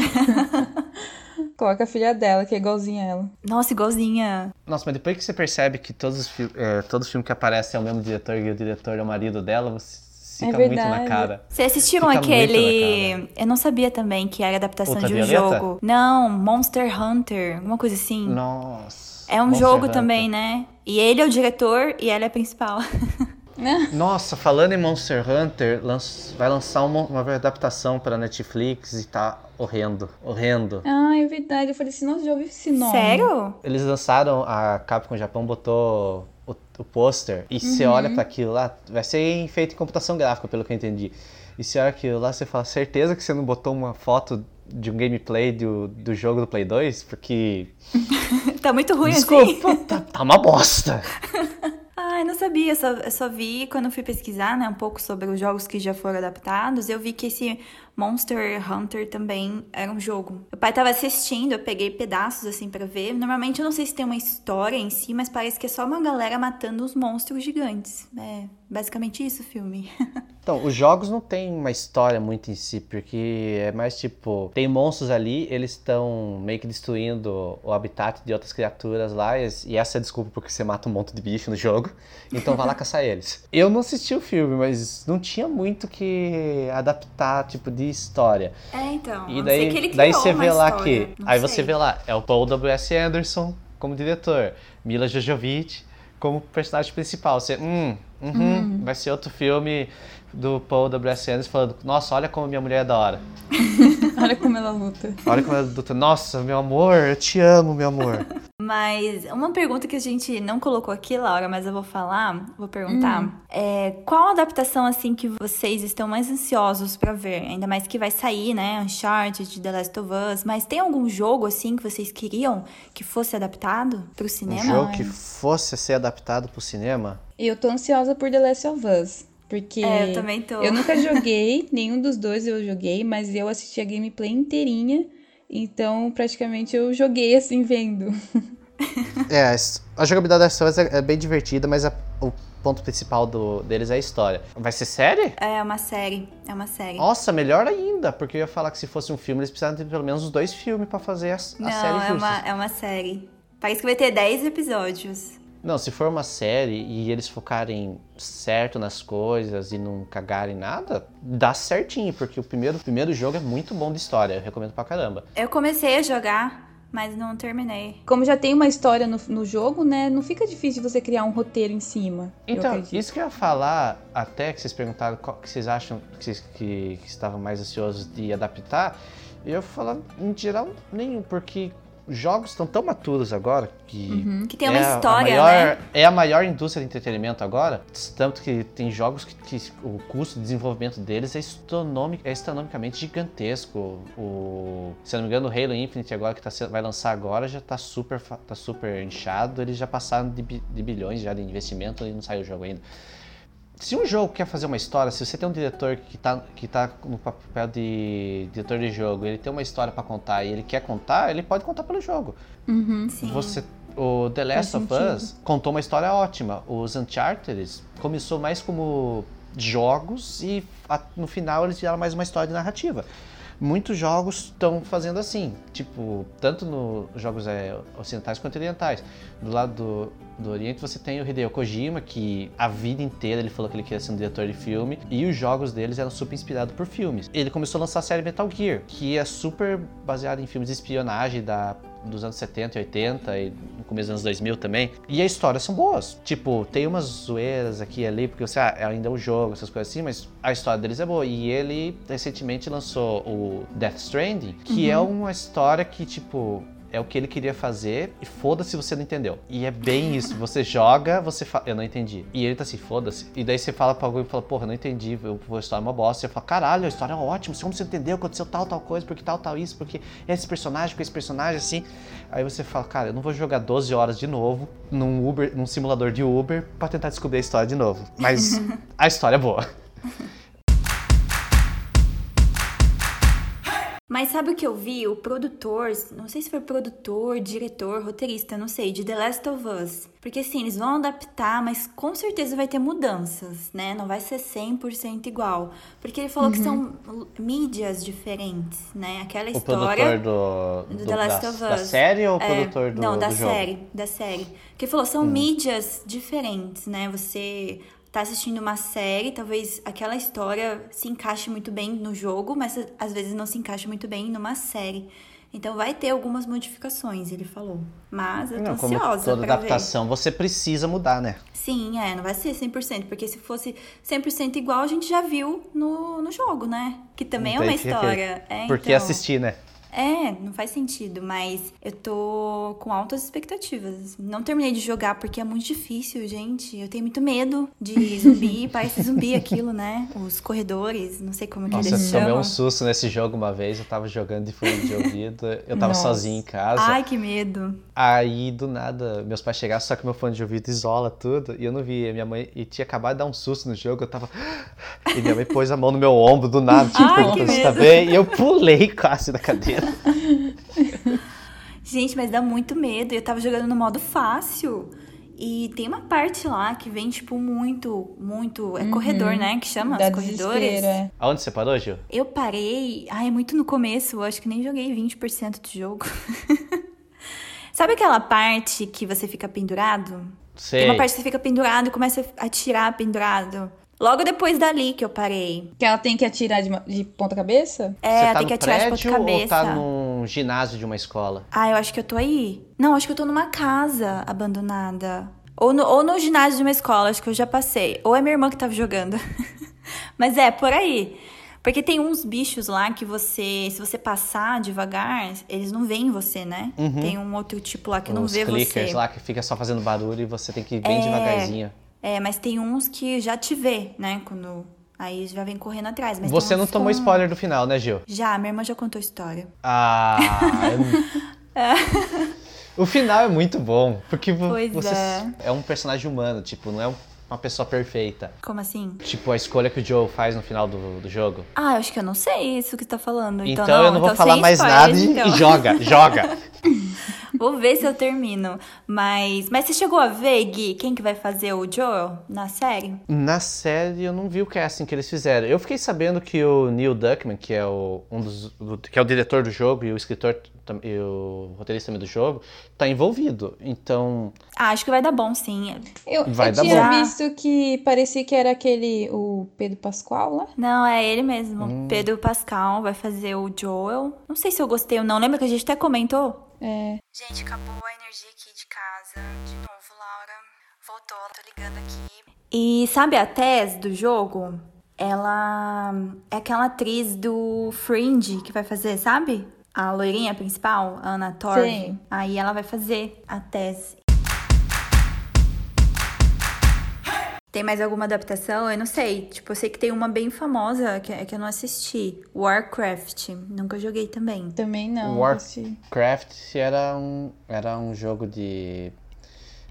[LAUGHS] Coloca a filha dela, que é igualzinha a ela. Nossa, igualzinha. Nossa, mas depois que você percebe que todos os, fi é, todo filme que aparece é o mesmo diretor e o diretor é o marido dela, você fica muito na verdade. cara. Vocês assistiram Fica aquele. Eu não sabia também que era adaptação de um Ultravioleta? jogo. Não, Monster Hunter, alguma coisa assim. Nossa. É um Monster jogo Hunter. também, né? E ele é o diretor e ela é a principal. [LAUGHS] Nossa, falando em Monster Hunter, lanç- vai lançar uma, uma adaptação para Netflix e tá horrendo, horrendo. Ah, é verdade. Eu falei assim, nossa, já ouvi esse nome. Sério? Eles lançaram, a Capcom Japão botou o, o pôster e você Uhum. olha para aquilo lá, vai ser feito em computação gráfica, pelo que eu entendi. E você olha aquilo lá, você fala, certeza que você não botou uma foto de um gameplay do, do jogo do Play 2? Porque, [LAUGHS] tá muito ruim assim. desculpa, tá, tá uma bosta. [LAUGHS] Ai, não sabia, eu só, eu só vi quando eu fui pesquisar, né, um pouco sobre os jogos que já foram adaptados, eu vi que esse Monster Hunter também era um jogo. Meu pai tava assistindo, eu peguei pedaços assim pra ver. Normalmente eu não sei se tem uma história em si, mas parece que é só uma galera matando os monstros gigantes. É basicamente isso o filme. [LAUGHS] Então, os jogos não tem uma história muito em si, porque é mais tipo, tem monstros ali, eles estão meio que destruindo o habitat de outras criaturas lá, e essa é a desculpa porque você mata um monte de bicho no jogo, então vai lá caçar eles. Eu não assisti o filme, mas não tinha muito que adaptar, tipo, de história. É, então. E daí, que daí você vê lá história, que. não Aí sei. você vê lá, é o Paul W.S. Anderson como diretor, Mila Jojovic como personagem principal. Você, hum, uhum, vai ser outro filme do Paul W.S. Anderson falando, nossa, olha como minha mulher é da hora. [LAUGHS] Olha como ela luta. Olha como ela luta, nossa, meu amor, eu te amo, meu amor. Mas uma pergunta que a gente não colocou aqui, Laura, mas eu vou falar, vou perguntar. É, qual adaptação, assim, que vocês estão mais ansiosos pra ver? Ainda mais que vai sair, né? Uncharted, The Last of Us. Mas tem algum jogo, assim, que vocês queriam que fosse adaptado pro Um cinema? jogo que fosse ser adaptado pro cinema. E eu tô ansiosa por The Last of Us. Porque É, eu também tô. eu nunca [LAUGHS] joguei, nenhum dos dois eu joguei, mas eu assisti a gameplay inteirinha. Então, praticamente, eu joguei assim, vendo. [LAUGHS] É, a jogabilidade das pessoas é, é bem divertida, mas a- o ponto principal do, deles é a história. Vai ser série? É uma série, é uma série. Nossa, melhor ainda, porque eu ia falar que se fosse um filme, eles precisavam ter pelo menos os dois filmes pra fazer a, a não, série é justa. uma, é uma série. Parece que vai ter 10 episódios. Não, se for uma série e eles focarem certo nas coisas e não cagarem nada, dá certinho, porque o primeiro, o primeiro jogo é muito bom de história, eu recomendo pra caramba. Eu comecei a jogar, mas não terminei. Como já tem uma história no, no jogo, né? Não fica difícil você criar um roteiro em cima. Então, isso que eu ia falar, até que vocês perguntaram qual que vocês acham que, vocês, que, que estavam mais ansiosos de adaptar, eu ia falar, em geral, nenhum, porque jogos estão tão maturos agora que. Que tem uma é a- história, maior, né? É a maior indústria de entretenimento agora, tanto que tem jogos que, que o custo de desenvolvimento deles é, astronômico, é astronomicamente gigantesco. O, se não me engano, o Halo Infinite agora que tá, vai lançar agora já tá super, tá super inchado, eles já passaram de, de bilhões já de investimento e não saiu o jogo ainda. Se um jogo quer fazer uma história, se você tem um diretor que tá, que tá no papel de diretor de jogo, ele tem uma história pra contar e ele quer contar, ele pode contar pelo jogo. Sim. Você, o The Last Faz of sentido. Us contou uma história ótima. Os Uncharted começou mais como jogos e a- no final eles viraram mais uma história de narrativa. Muitos jogos estão fazendo assim, tipo, tanto nos jogos é, ocidentais quanto orientais. Do lado do, do Oriente você tem o Hideo Kojima, que a vida inteira ele falou que ele queria ser um diretor de filme, e os jogos deles eram super inspirados por filmes. Ele começou a lançar a série Metal Gear, que é super baseada em filmes de espionagem da dos anos 70 e 80 e no começo dos anos 2000 também. E as histórias são boas. Tipo, tem umas zoeiras aqui e ali, porque você, ah, ainda é um jogo, essas coisas assim, mas a história deles é boa. E ele recentemente lançou o Death Stranding, que é uma história que, tipo, é o que ele queria fazer e foda-se se você não entendeu. E é bem isso. Você joga, você fala, eu não entendi. E ele tá assim, foda-se. E daí você fala pra alguém e fala, porra, eu não entendi, eu, a história é uma bosta. E você fala, caralho, a história é ótima, como você entendeu? Aconteceu tal, tal coisa, porque tal, tal isso, porque esse personagem, com esse personagem, assim. Aí você fala, cara, eu não vou jogar 12 horas de novo num Uber, num simulador de Uber pra tentar descobrir a história de novo. Mas [LAUGHS] a história é boa. Mas sabe o que eu vi? O produtor, não sei se foi produtor, diretor, roteirista, não sei, de The Last of Us. Porque assim, eles vão adaptar, mas com certeza vai ter mudanças, né? Não vai ser 100% igual. Porque ele falou que são mídias diferentes, né? Aquela O história. produtor do, do do- The Last da, of da Us. série ou o É, produtor do, Não, da do jogo? Hum. série, da série. Que falou, são mídias diferentes, né? Você tá assistindo uma série, talvez aquela história se encaixe muito bem no jogo, mas às vezes não se encaixa muito bem numa série. Então vai ter algumas modificações, ele falou. Mas eu tô Não, como ansiosa toda adaptação, você precisa mudar, né? ver. Sim, é, não vai ser 100%, porque se fosse 100% igual, a gente já viu no, no jogo, né? Que também Não é uma história. É, Por que então... assistir, né? É, não faz sentido, mas eu tô com altas expectativas. Não terminei de jogar porque é muito difícil, gente. Eu tenho muito medo de [LAUGHS] zumbi, parece zumbi aquilo, né? Os corredores, não sei como que Nossa, eu eles tomei chamam. um susto nesse jogo uma vez, eu tava jogando de fone de ouvido, eu tava Nossa. sozinho em casa. Ai, que medo. Aí, do nada, meus pais chegaram, só que meu fone de ouvido isola tudo, e eu não vi. E Minha mãe e tinha acabado de dar um susto no jogo, eu tava. [GASPS] E minha mãe pôs a mão no meu ombro do nada, tipo, Ai, perguntando se tá bem, e eu pulei quase da cadeira. [LAUGHS] Gente, mas dá muito medo. Eu tava jogando no modo fácil. E tem uma parte lá que vem, tipo, muito, muito. É corredor, né? Que chama? Dá Os corredores. é. Aonde você parou, Gil? Eu parei. Ai, é muito no começo. Eu acho que nem joguei 20% do jogo. [LAUGHS] Sabe aquela parte que você fica pendurado? Sei. Tem uma parte que você fica pendurado e começa a atirar pendurado. Logo depois dali que eu parei. Que ela tem que atirar de, de ponta cabeça? É, você tá tem no que atirar de prédio ponta cabeça. ou tá num ginásio de uma escola? Ah, eu acho que eu tô aí. Não, acho que eu tô numa casa abandonada. Ou no, ou no ginásio de uma escola, acho que eu já passei. Ou é minha irmã que tava jogando. [LAUGHS] Mas é, por aí. Porque tem uns bichos lá que você, se você passar devagar, eles não veem você, né? Tem um outro tipo lá que não Os vê clickers você. lá que fica só fazendo barulho e você tem que ir bem É. devagarzinho. É, mas tem uns que já te vê, né? Quando. Aí já vem correndo atrás. Mas Você não tomou com- spoiler do final, né, Gil? Já, minha irmã já contou história. Ah. eu- [LAUGHS] o final é muito bom, porque Pois você é. é um personagem humano, tipo, não é um- uma pessoa perfeita. Como assim? Tipo, a escolha que o Joe faz no final do, do jogo. Ah, eu acho que eu não sei isso que você tá falando. Então, Então, eu não vou então falar mais spoilers, nada e- então. e joga, joga. [LAUGHS] [LAUGHS] Vou ver se eu termino. Mas, mas você chegou a ver, Gui, quem que vai fazer o Joel na série? Na série eu não vi o casting que eles fizeram. Eu fiquei sabendo que o Neil Druckmann, que é o, um dos, que é o diretor do jogo e o escritor e o roteirista também do jogo, tá envolvido. Então. Ah, acho que vai dar bom, sim. Eu, Vai eu dar tinha bom. visto que parecia que era aquele, o Pedro Pascoal lá. Não, é ele mesmo. Pedro Pascal vai fazer o Joel. Não sei se eu gostei ou não. Lembra que a gente até comentou? É, Gente, acabou a energia aqui de casa. De novo, Laura. Voltou, tô ligando aqui. E sabe a Tess do jogo? Ela é aquela atriz do Fringe que vai fazer, sabe? A loirinha principal, a Anna Torv. Aí ela vai fazer a Tess. Tem mais alguma adaptação? Eu não sei. Tipo, eu sei que tem uma bem famosa que, que eu não assisti. Warcraft. Nunca joguei também. também não. War- assisti. Craft era um, era um jogo de,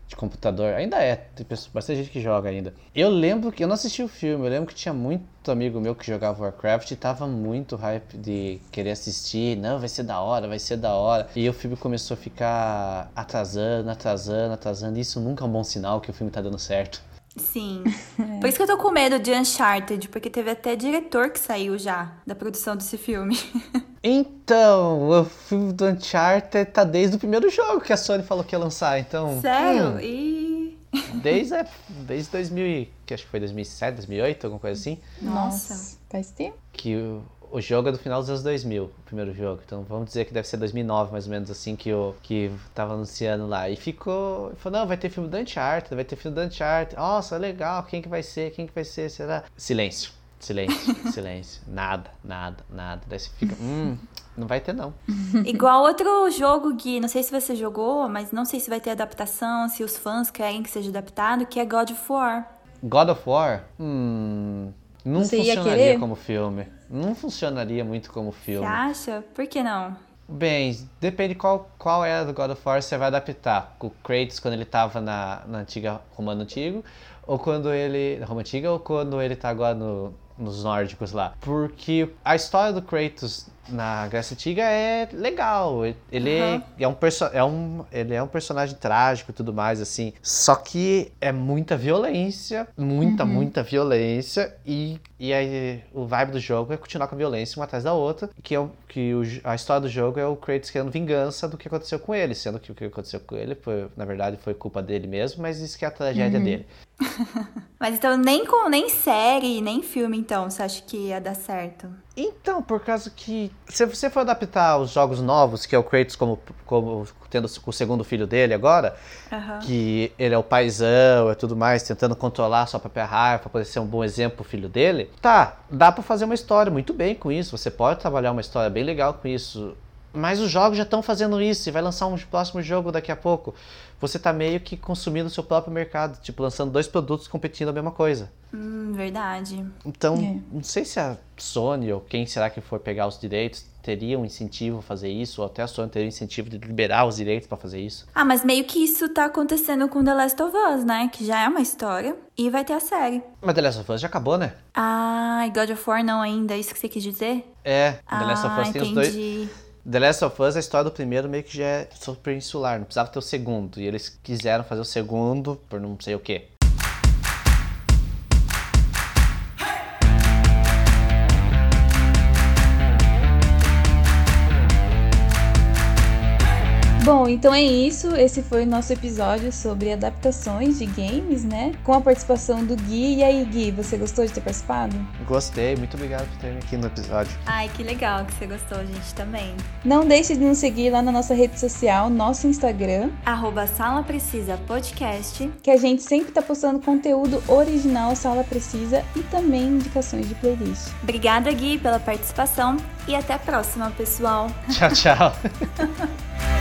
de computador. Ainda é, tem pessoas- bastante gente que joga ainda. Eu lembro que eu não assisti o filme, eu lembro que tinha muito amigo meu que jogava Warcraft e tava muito hype de querer assistir. Não, vai ser da hora, vai ser da hora. E o filme começou a ficar atrasando, atrasando, atrasando. E isso nunca é um bom sinal que o filme tá dando certo. Sim. [LAUGHS] Por isso que eu tô com medo de Uncharted, porque teve até diretor que saiu já da produção desse filme. [LAUGHS] Então, o filme do Uncharted tá desde o primeiro jogo que a Sony falou que ia lançar. Então, Sério? hum, E. Desde, é, [LAUGHS] desde 2000, e- que acho que foi 2007, 2008, alguma coisa assim, Nossa. Faz tempo? que o, o jogo é do final dos anos 2000, o primeiro jogo. Então vamos dizer que deve ser 2009, mais ou menos assim, que o que tava anunciando lá. E ficou, falou, não, vai ter filme do Uncharted, vai ter filme do Uncharted. Nossa, legal, quem que vai ser, quem que vai ser, será? Silêncio, silêncio, [LAUGHS] silêncio. Nada, nada, nada. Daí você fica, hum, não vai ter não. [LAUGHS] Igual outro jogo, Gui, não sei se você jogou, mas não sei se vai ter adaptação, se os fãs querem que seja adaptado, que é God of War. God of War, hum, não Você ia funcionaria como filme. Não funcionaria muito como Você filme. acha? Por que não? Bem, depende qual, qual era do God of War você vai adaptar. O Kratos quando ele tava na, na antiga Romano Antigo, ou quando ele. Na Roma Antiga, ou quando ele tá agora no, nos nórdicos lá. Porque a história do Kratos na Grécia Antiga é legal. Ele Aham. é, um é, um, ele é um personagem trágico e tudo mais, assim. Só que é muita violência, muita, muita violência. E, e aí o vibe do jogo é continuar com a violência uma atrás da outra. Que, é o, que o, a história do jogo é o Kratos querendo vingança do que aconteceu com ele. Sendo que o que aconteceu com ele, foi, na verdade, foi culpa dele mesmo, mas isso que é a tragédia dele. [LAUGHS] Mas então nem com nem série, nem filme, então, você acha que ia dar certo? Então, por causa que se você for adaptar os jogos novos, que é o Kratos como, como tendo o segundo filho dele agora, Aham. que ele é o paizão e tudo mais, tentando controlar sua própria raiva pra poder ser um bom exemplo pro filho dele, tá, dá pra fazer uma história muito bem com isso, você pode trabalhar uma história bem legal com isso. Mas os jogos já estão fazendo isso e vai lançar um próximo jogo daqui a pouco. Você tá meio que consumindo o seu próprio mercado, tipo, lançando dois produtos competindo a mesma coisa. Hum, verdade. Então, É. não sei se a Sony ou quem será que for pegar os direitos teria um incentivo a fazer isso, ou até a Sony teria um incentivo de liberar os direitos pra fazer isso. Ah, mas meio que isso tá acontecendo com The Last of Us, né? Que já é uma história. E vai ter a série. Mas The Last of Us já acabou, né? Ah, e God of War não ainda, é isso que você quis dizer? É, The ah, Last of Us tem os dois. entendi. The Last of Us, a história do primeiro meio que já é super insular, não precisava ter o segundo. E eles quiseram fazer o segundo por não sei o quê. Bom, então é isso. Esse foi o nosso episódio sobre adaptações de games, né? Com a participação do Gui. E aí, Gui, você gostou de ter participado? Gostei, muito obrigado por terem aqui no episódio. Ai, que legal que você gostou, a gente também. Não deixe de nos seguir lá na nossa rede social, nosso Instagram, Arroba Sala Precisa Podcast. que a gente sempre tá postando conteúdo original Sala Precisa e também indicações de playlist. Obrigada, Gui, pela participação e até a próxima, pessoal. Tchau, tchau. [LAUGHS]